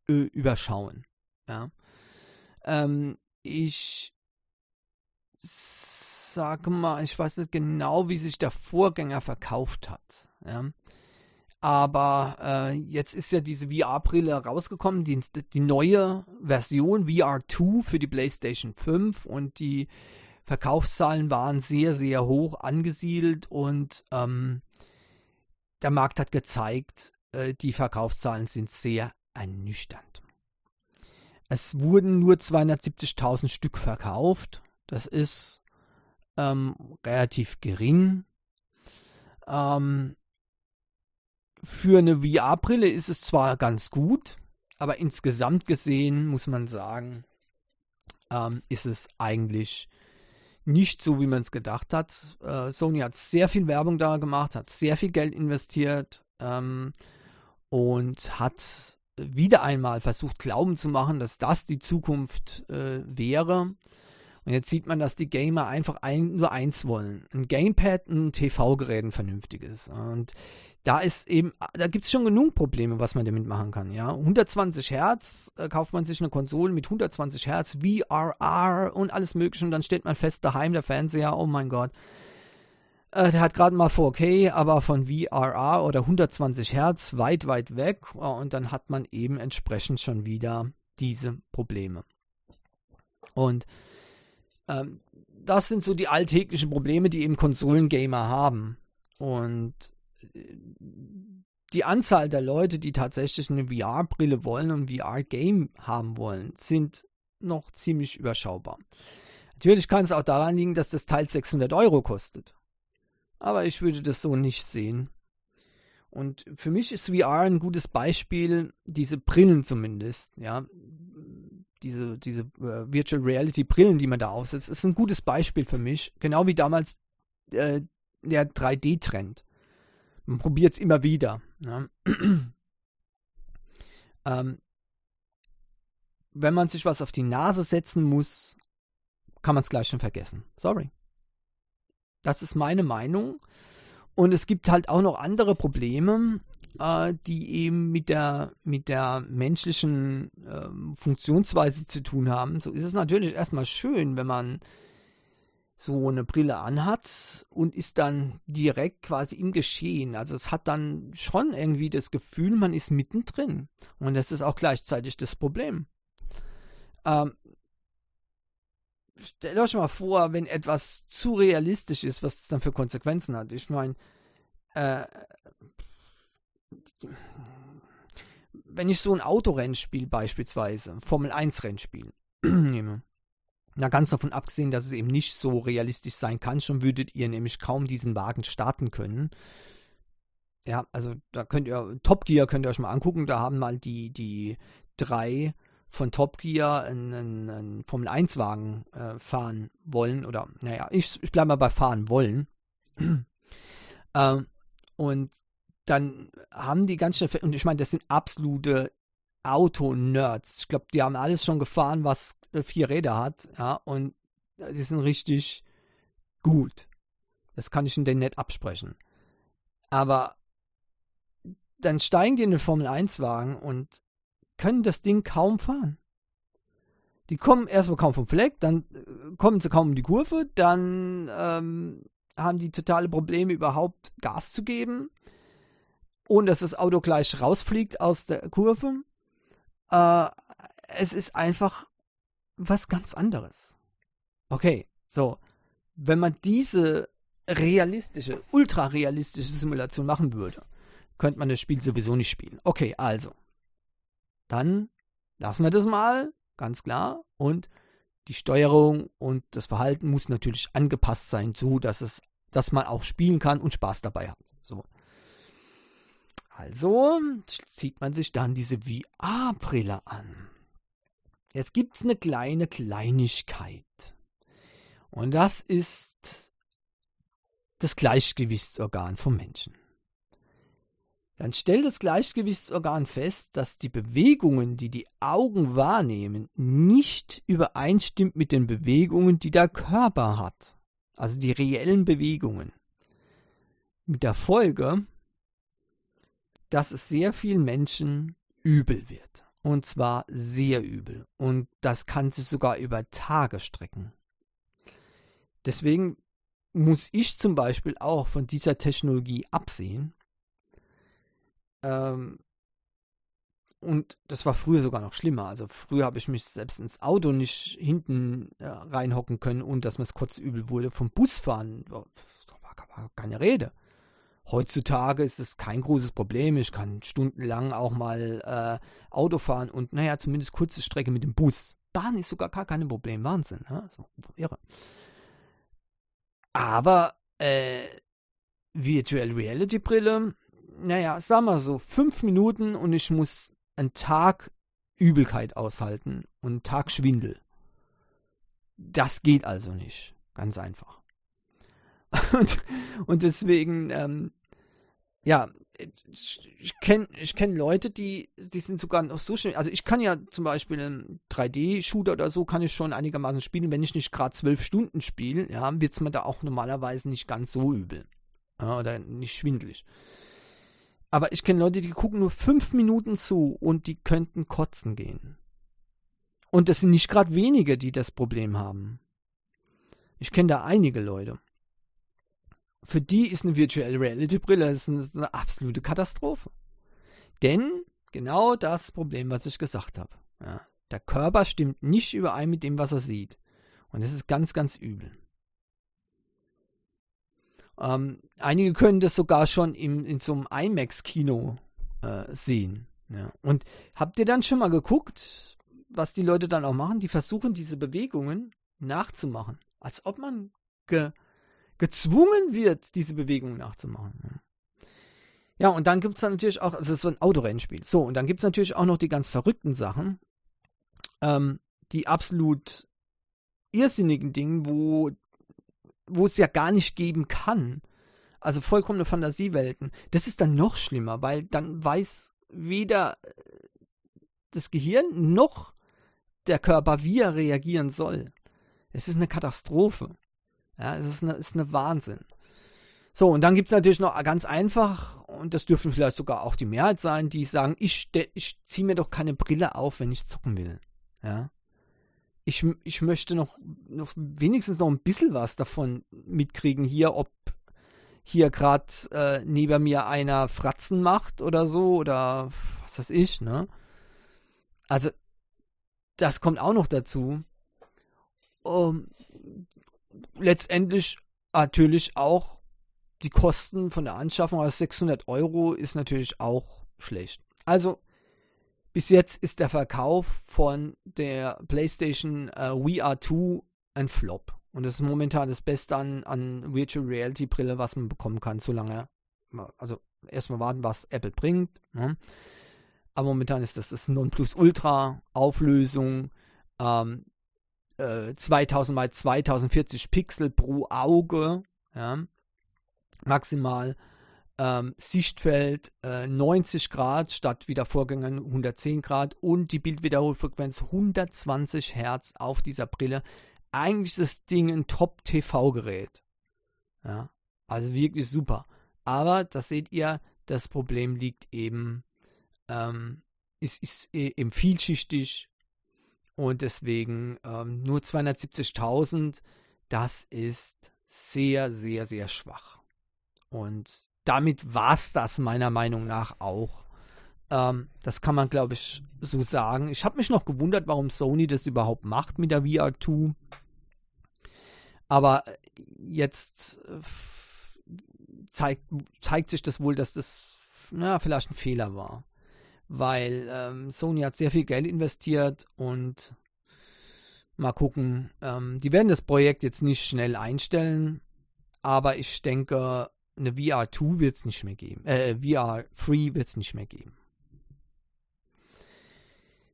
äh, überschauen. Ja. Ähm, ich sage mal, ich weiß nicht genau, wie sich der Vorgänger verkauft hat. Ja. Aber äh, jetzt ist ja diese VR-Brille rausgekommen, die, die neue Version VR2 für die PlayStation 5 und die Verkaufszahlen waren sehr, sehr hoch angesiedelt und ähm, der Markt hat gezeigt, äh, die Verkaufszahlen sind sehr ernüchternd. Es wurden nur 270.000 Stück verkauft. Das ist ähm, relativ gering. Ähm, für eine VR-Brille ist es zwar ganz gut, aber insgesamt gesehen muss man sagen, ähm, ist es eigentlich nicht so, wie man es gedacht hat. Äh, Sony hat sehr viel Werbung da gemacht, hat sehr viel Geld investiert ähm, und hat wieder einmal versucht, glauben zu machen, dass das die Zukunft äh, wäre. Und jetzt sieht man, dass die Gamer einfach ein, nur eins wollen. Ein Gamepad, ein TV-Gerät, ein vernünftiges. Und da ist eben, da gibt es schon genug Probleme, was man damit machen kann. Ja, 120 Hertz äh, kauft man sich eine Konsole mit 120 Hertz, VRR und alles Mögliche und dann steht man fest daheim der Fernseher. Oh mein Gott, äh, der hat gerade mal 4K, aber von VRR oder 120 Hertz weit, weit weg und dann hat man eben entsprechend schon wieder diese Probleme. Und ähm, das sind so die alltäglichen Probleme, die eben Konsolengamer haben. Und die Anzahl der Leute, die tatsächlich eine VR-Brille wollen und ein VR-Game haben wollen, sind noch ziemlich überschaubar. Natürlich kann es auch daran liegen, dass das Teil 600 Euro kostet. Aber ich würde das so nicht sehen. Und für mich ist VR ein gutes Beispiel, diese Brillen zumindest, ja, diese, diese äh, Virtual Reality Brillen, die man da aufsetzt, ist ein gutes Beispiel für mich. Genau wie damals äh, der 3D-Trend. Man probiert es immer wieder. Ne? ähm, wenn man sich was auf die Nase setzen muss, kann man es gleich schon vergessen. Sorry. Das ist meine Meinung. Und es gibt halt auch noch andere Probleme, äh, die eben mit der, mit der menschlichen äh, Funktionsweise zu tun haben. So ist es natürlich erstmal schön, wenn man so eine Brille anhat und ist dann direkt quasi im Geschehen. Also es hat dann schon irgendwie das Gefühl, man ist mittendrin. Und das ist auch gleichzeitig das Problem. Ähm, stellt euch mal vor, wenn etwas zu realistisch ist, was das dann für Konsequenzen hat. Ich meine, äh, wenn ich so ein Autorennspiel beispielsweise, Formel 1 Rennspiel nehme, na, ganz davon abgesehen, dass es eben nicht so realistisch sein kann, schon würdet ihr nämlich kaum diesen Wagen starten können. Ja, also da könnt ihr, Top Gear könnt ihr euch mal angucken, da haben mal die, die drei von Top Gear einen, einen Formel 1 Wagen äh, fahren wollen oder, naja, ich, ich bleibe mal bei fahren wollen. ähm, und dann haben die ganz schnell, und ich meine, das sind absolute Auto-Nerds. Ich glaube, die haben alles schon gefahren, was äh, vier Räder hat, ja, und die sind richtig gut. Das kann ich denen nicht absprechen. Aber dann steigen die in den Formel-1-Wagen und können das Ding kaum fahren. Die kommen erstmal kaum vom Fleck, dann äh, kommen sie kaum um die Kurve, dann ähm, haben die totale Probleme, überhaupt Gas zu geben, ohne dass das Auto gleich rausfliegt aus der Kurve. Äh, es ist einfach was ganz anderes. Okay, so, wenn man diese realistische, ultra realistische Simulation machen würde, könnte man das Spiel sowieso nicht spielen. Okay, also. Dann lassen wir das mal, ganz klar. Und die Steuerung und das Verhalten muss natürlich angepasst sein, so dass es, dass man auch spielen kann und Spaß dabei hat. So. Also zieht man sich dann diese VR-Brille an. Jetzt gibt es eine kleine Kleinigkeit. Und das ist das Gleichgewichtsorgan vom Menschen. Dann stellt das Gleichgewichtsorgan fest, dass die Bewegungen, die die Augen wahrnehmen, nicht übereinstimmt mit den Bewegungen, die der Körper hat. Also die reellen Bewegungen. Mit der Folge, dass es sehr vielen Menschen übel wird. Und zwar sehr übel. Und das kann sich sogar über Tage strecken. Deswegen muss ich zum Beispiel auch von dieser Technologie absehen. Ähm, und das war früher sogar noch schlimmer. Also früher habe ich mich selbst ins Auto nicht hinten äh, reinhocken können und dass mir es kurz übel wurde. Vom Busfahren war, war keine Rede. Heutzutage ist es kein großes Problem. Ich kann stundenlang auch mal äh, Auto fahren und naja, zumindest kurze Strecke mit dem Bus. Bahn ist sogar gar kein Problem. Wahnsinn. Ne? So, irre. Aber äh, Virtual Reality Brille, naja, sag mal so, fünf Minuten und ich muss einen Tag Übelkeit aushalten und einen Tag Schwindel. Das geht also nicht. Ganz einfach. Und, und deswegen, ähm, ja, ich kenne ich kenn Leute, die, die sind sogar noch so schnell. Also ich kann ja zum Beispiel einen 3D-Shooter oder so, kann ich schon einigermaßen spielen. Wenn ich nicht gerade zwölf Stunden spiele, ja, wird es mir da auch normalerweise nicht ganz so übel. Ja, oder nicht schwindelig. Aber ich kenne Leute, die gucken nur fünf Minuten zu und die könnten kotzen gehen. Und das sind nicht gerade wenige, die das Problem haben. Ich kenne da einige Leute für die ist eine Virtual Reality Brille eine, eine absolute Katastrophe. Denn genau das Problem, was ich gesagt habe. Ja, der Körper stimmt nicht überein mit dem, was er sieht. Und das ist ganz, ganz übel. Ähm, einige können das sogar schon im, in so einem IMAX-Kino äh, sehen. Ja. Und habt ihr dann schon mal geguckt, was die Leute dann auch machen? Die versuchen diese Bewegungen nachzumachen. Als ob man ge gezwungen wird, diese Bewegung nachzumachen. Ja, und dann gibt es natürlich auch, also es ist so ein Autorennspiel. So, und dann gibt es natürlich auch noch die ganz verrückten Sachen, ähm, die absolut irrsinnigen Dinge, wo, es ja gar nicht geben kann. Also vollkommene Fantasiewelten. Das ist dann noch schlimmer, weil dann weiß weder äh, das Gehirn noch der Körper, wie er reagieren soll. Es ist eine Katastrophe. Ja, es ist eine, ist eine Wahnsinn. So, und dann gibt es natürlich noch ganz einfach, und das dürfen vielleicht sogar auch die Mehrheit sein, die sagen, ich, ich ziehe mir doch keine Brille auf, wenn ich zocken will. Ja. Ich, ich möchte noch, noch wenigstens noch ein bisschen was davon mitkriegen hier, ob hier gerade äh, neben mir einer Fratzen macht oder so, oder was weiß ich, ne? Also, das kommt auch noch dazu. Um, letztendlich natürlich auch die Kosten von der Anschaffung aus 600 Euro ist natürlich auch schlecht. Also bis jetzt ist der Verkauf von der PlayStation äh, VR2 ein Flop. Und das ist momentan das Beste an, an Virtual Reality Brille, was man bekommen kann, solange, also erstmal warten, was Apple bringt. Ne? Aber momentan ist das das Nonplusultra Auflösung. Ähm, 2000 mal 2040 Pixel pro Auge, ja, maximal. Ähm, Sichtfeld äh, 90 Grad statt wie der Vorgänger 110 Grad und die Bildwiederholfrequenz 120 Hertz auf dieser Brille. Eigentlich ist das Ding ein Top-TV-Gerät. Ja, also wirklich super. Aber das seht ihr, das Problem liegt eben, ähm, ist, ist äh, eben vielschichtig und deswegen ähm, nur 270.000, das ist sehr, sehr, sehr schwach. Und damit war es das meiner Meinung nach auch Ähm, das kann man, glaube ich, so sagen. Ich habe mich noch gewundert, warum Sony das überhaupt macht mit der VR2. Aber jetzt äh, zeigt, zeigt sich das wohl, dass das na, vielleicht ein Fehler war. Weil ähm, Sony hat sehr viel Geld investiert und mal gucken. Ähm, die werden das Projekt jetzt nicht schnell einstellen, aber ich denke, eine VR2 wird es nicht mehr geben. Äh, VR3 wird es nicht mehr geben.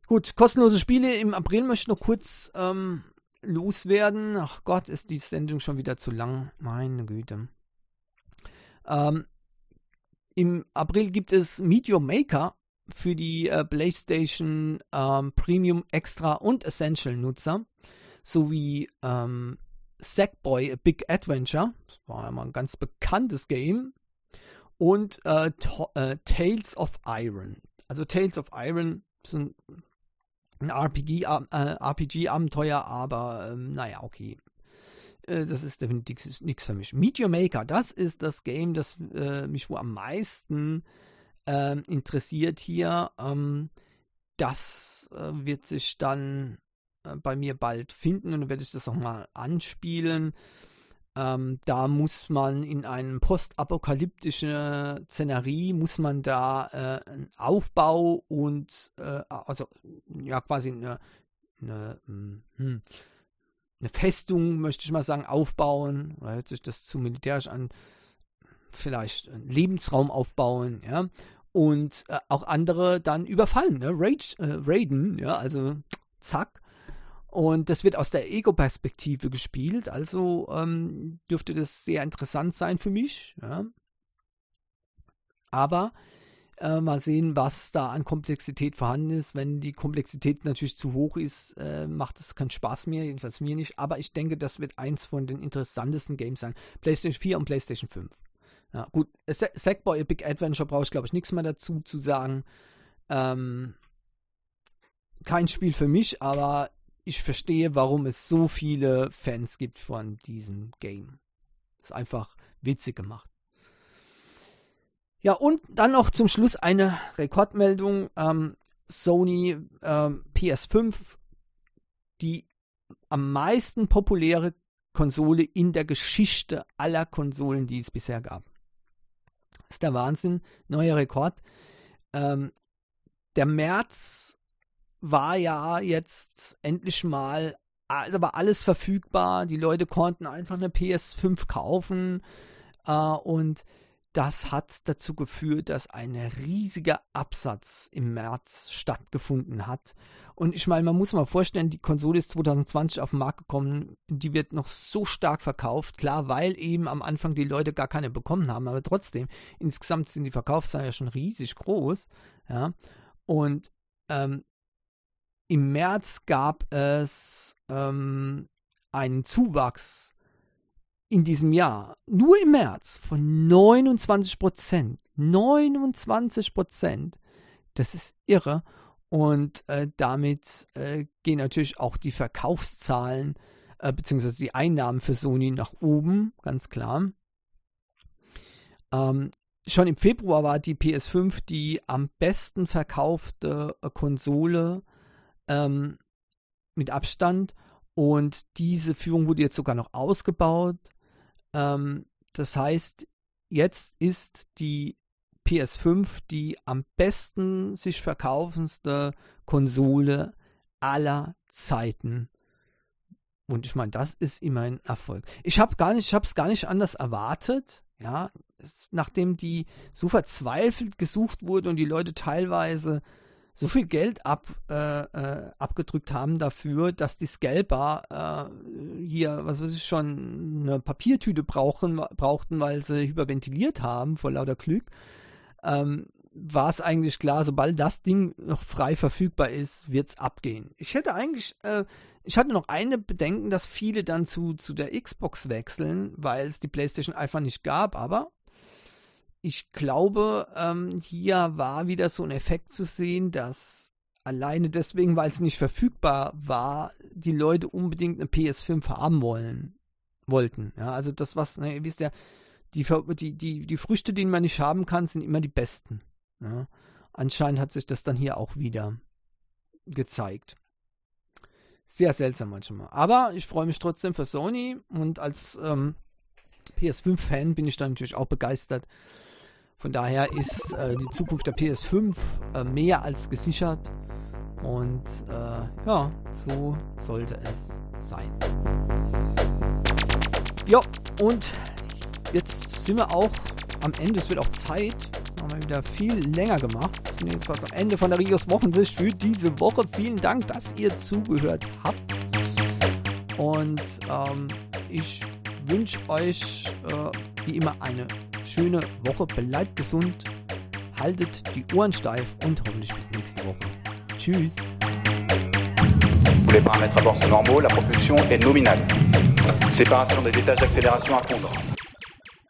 Gut, kostenlose Spiele im April möchte ich noch kurz ähm, loswerden. Ach Gott, ist die Sendung schon wieder zu lang. Meine Güte. Ähm, Im April gibt es Meteor Maker für die äh, PlayStation ähm, Premium Extra und Essential Nutzer sowie ähm, Sackboy A Big Adventure. Das war ja mal ein ganz bekanntes Game. Und äh, äh, Tales of Iron. Also Tales of Iron sind ein RPG-Abenteuer, äh, aber ähm, naja, okay. Äh, das ist definitiv nichts für mich. Meteor Maker, das ist das Game, das äh, mich wohl am meisten ähm, interessiert hier. Ähm, das äh, wird sich dann äh, bei mir bald finden und dann werde ich das nochmal anspielen. Ähm, da muss man in einem postapokalyptischen Szenerie, muss man da äh, einen Aufbau und, äh, also ja quasi eine, eine, hm, hm, eine Festung, möchte ich mal sagen, aufbauen. Oder hört sich das zu militärisch an? Vielleicht einen Lebensraum aufbauen, ja. Und äh, auch andere dann überfallen, ne? Rage, äh, Raiden, ja, also zack. Und das wird aus der Ego-Perspektive gespielt, also ähm, dürfte das sehr interessant sein für mich. Ja. Aber äh, mal sehen, was da an Komplexität vorhanden ist. Wenn die Komplexität natürlich zu hoch ist, äh, macht es keinen Spaß mehr, jedenfalls mir nicht. Aber ich denke, das wird eins von den interessantesten Games sein. PlayStation 4 und PlayStation 5. Ja, gut, Sackboy Big Adventure brauche ich, glaube ich, nichts mehr dazu zu sagen. Ähm, kein Spiel für mich, aber ich verstehe, warum es so viele Fans gibt von diesem Game. Ist einfach witzig gemacht. Ja, und dann noch zum Schluss eine Rekordmeldung. Ähm, Sony ähm, PS5, die am meisten populäre Konsole in der Geschichte aller Konsolen, die es bisher gab. Ist der Wahnsinn. Neuer Rekord. Ähm, der März war ja jetzt endlich mal, also war alles verfügbar. Die Leute konnten einfach eine PS5 kaufen äh, und das hat dazu geführt, dass ein riesiger Absatz im März stattgefunden hat. Und ich meine, man muss mal vorstellen, die Konsole ist 2020 auf den Markt gekommen, die wird noch so stark verkauft, klar, weil eben am Anfang die Leute gar keine bekommen haben, aber trotzdem, insgesamt sind die Verkaufszahlen ja schon riesig groß, ja. Und ähm, im März gab es ähm, einen Zuwachs in diesem Jahr, nur im März, von 29 Prozent. 29 Prozent. Das ist irre. Und äh, damit äh, gehen natürlich auch die Verkaufszahlen äh, bzw. die Einnahmen für Sony nach oben, ganz klar. Ähm, schon im Februar war die PS5 die am besten verkaufte äh, Konsole ähm, mit Abstand. Und diese Führung wurde jetzt sogar noch ausgebaut. Ähm, das heißt, jetzt ist die PS5 die am besten sich verkaufendste Konsole aller Zeiten. Und ich meine, das ist immer ein Erfolg. Ich habe gar nicht, ich habe es gar nicht anders erwartet. Ja, es, nachdem die so verzweifelt gesucht wurde und die Leute teilweise so viel Geld ab, äh, äh, abgedrückt haben dafür, dass die Scalper äh, hier, was weiß ich schon, eine Papiertüte brauchen, brauchten, weil sie hyperventiliert haben vor lauter Glück, ähm, war es eigentlich klar, sobald das Ding noch frei verfügbar ist, wird es abgehen. Ich hätte eigentlich, äh, ich hatte noch eine Bedenken, dass viele dann zu, zu der Xbox wechseln, weil es die PlayStation einfach nicht gab, aber ich glaube, ähm, hier war wieder so ein Effekt zu sehen, dass alleine deswegen, weil es nicht verfügbar war, die Leute unbedingt eine PS5 haben wollen, wollten. Ja, also das, was, ne, ihr wisst ja, die, die, die, die Früchte, die man nicht haben kann, sind immer die besten. Ja. anscheinend hat sich das dann hier auch wieder gezeigt. Sehr seltsam manchmal. Aber ich freue mich trotzdem für Sony und als ähm, PS5-Fan bin ich dann natürlich auch begeistert. Von daher ist äh, die Zukunft der PS5 äh, mehr als gesichert. Und äh, ja, so sollte es sein. Ja, und jetzt sind wir auch am Ende. Es wird auch Zeit. Haben wir wieder viel länger gemacht. Wir sind jetzt fast am Ende von der Rios Wochensicht für diese Woche. Vielen Dank, dass ihr zugehört habt. Und ähm, ich wünsche euch äh, wie immer eine schöne Woche. Bleibt gesund, haltet die Ohren steif und hoffentlich bis nächste Woche. Tschüss. Les paramètres à bord sont normaux, la propulsion est nominale. Séparation des étages d'accélération à fondre.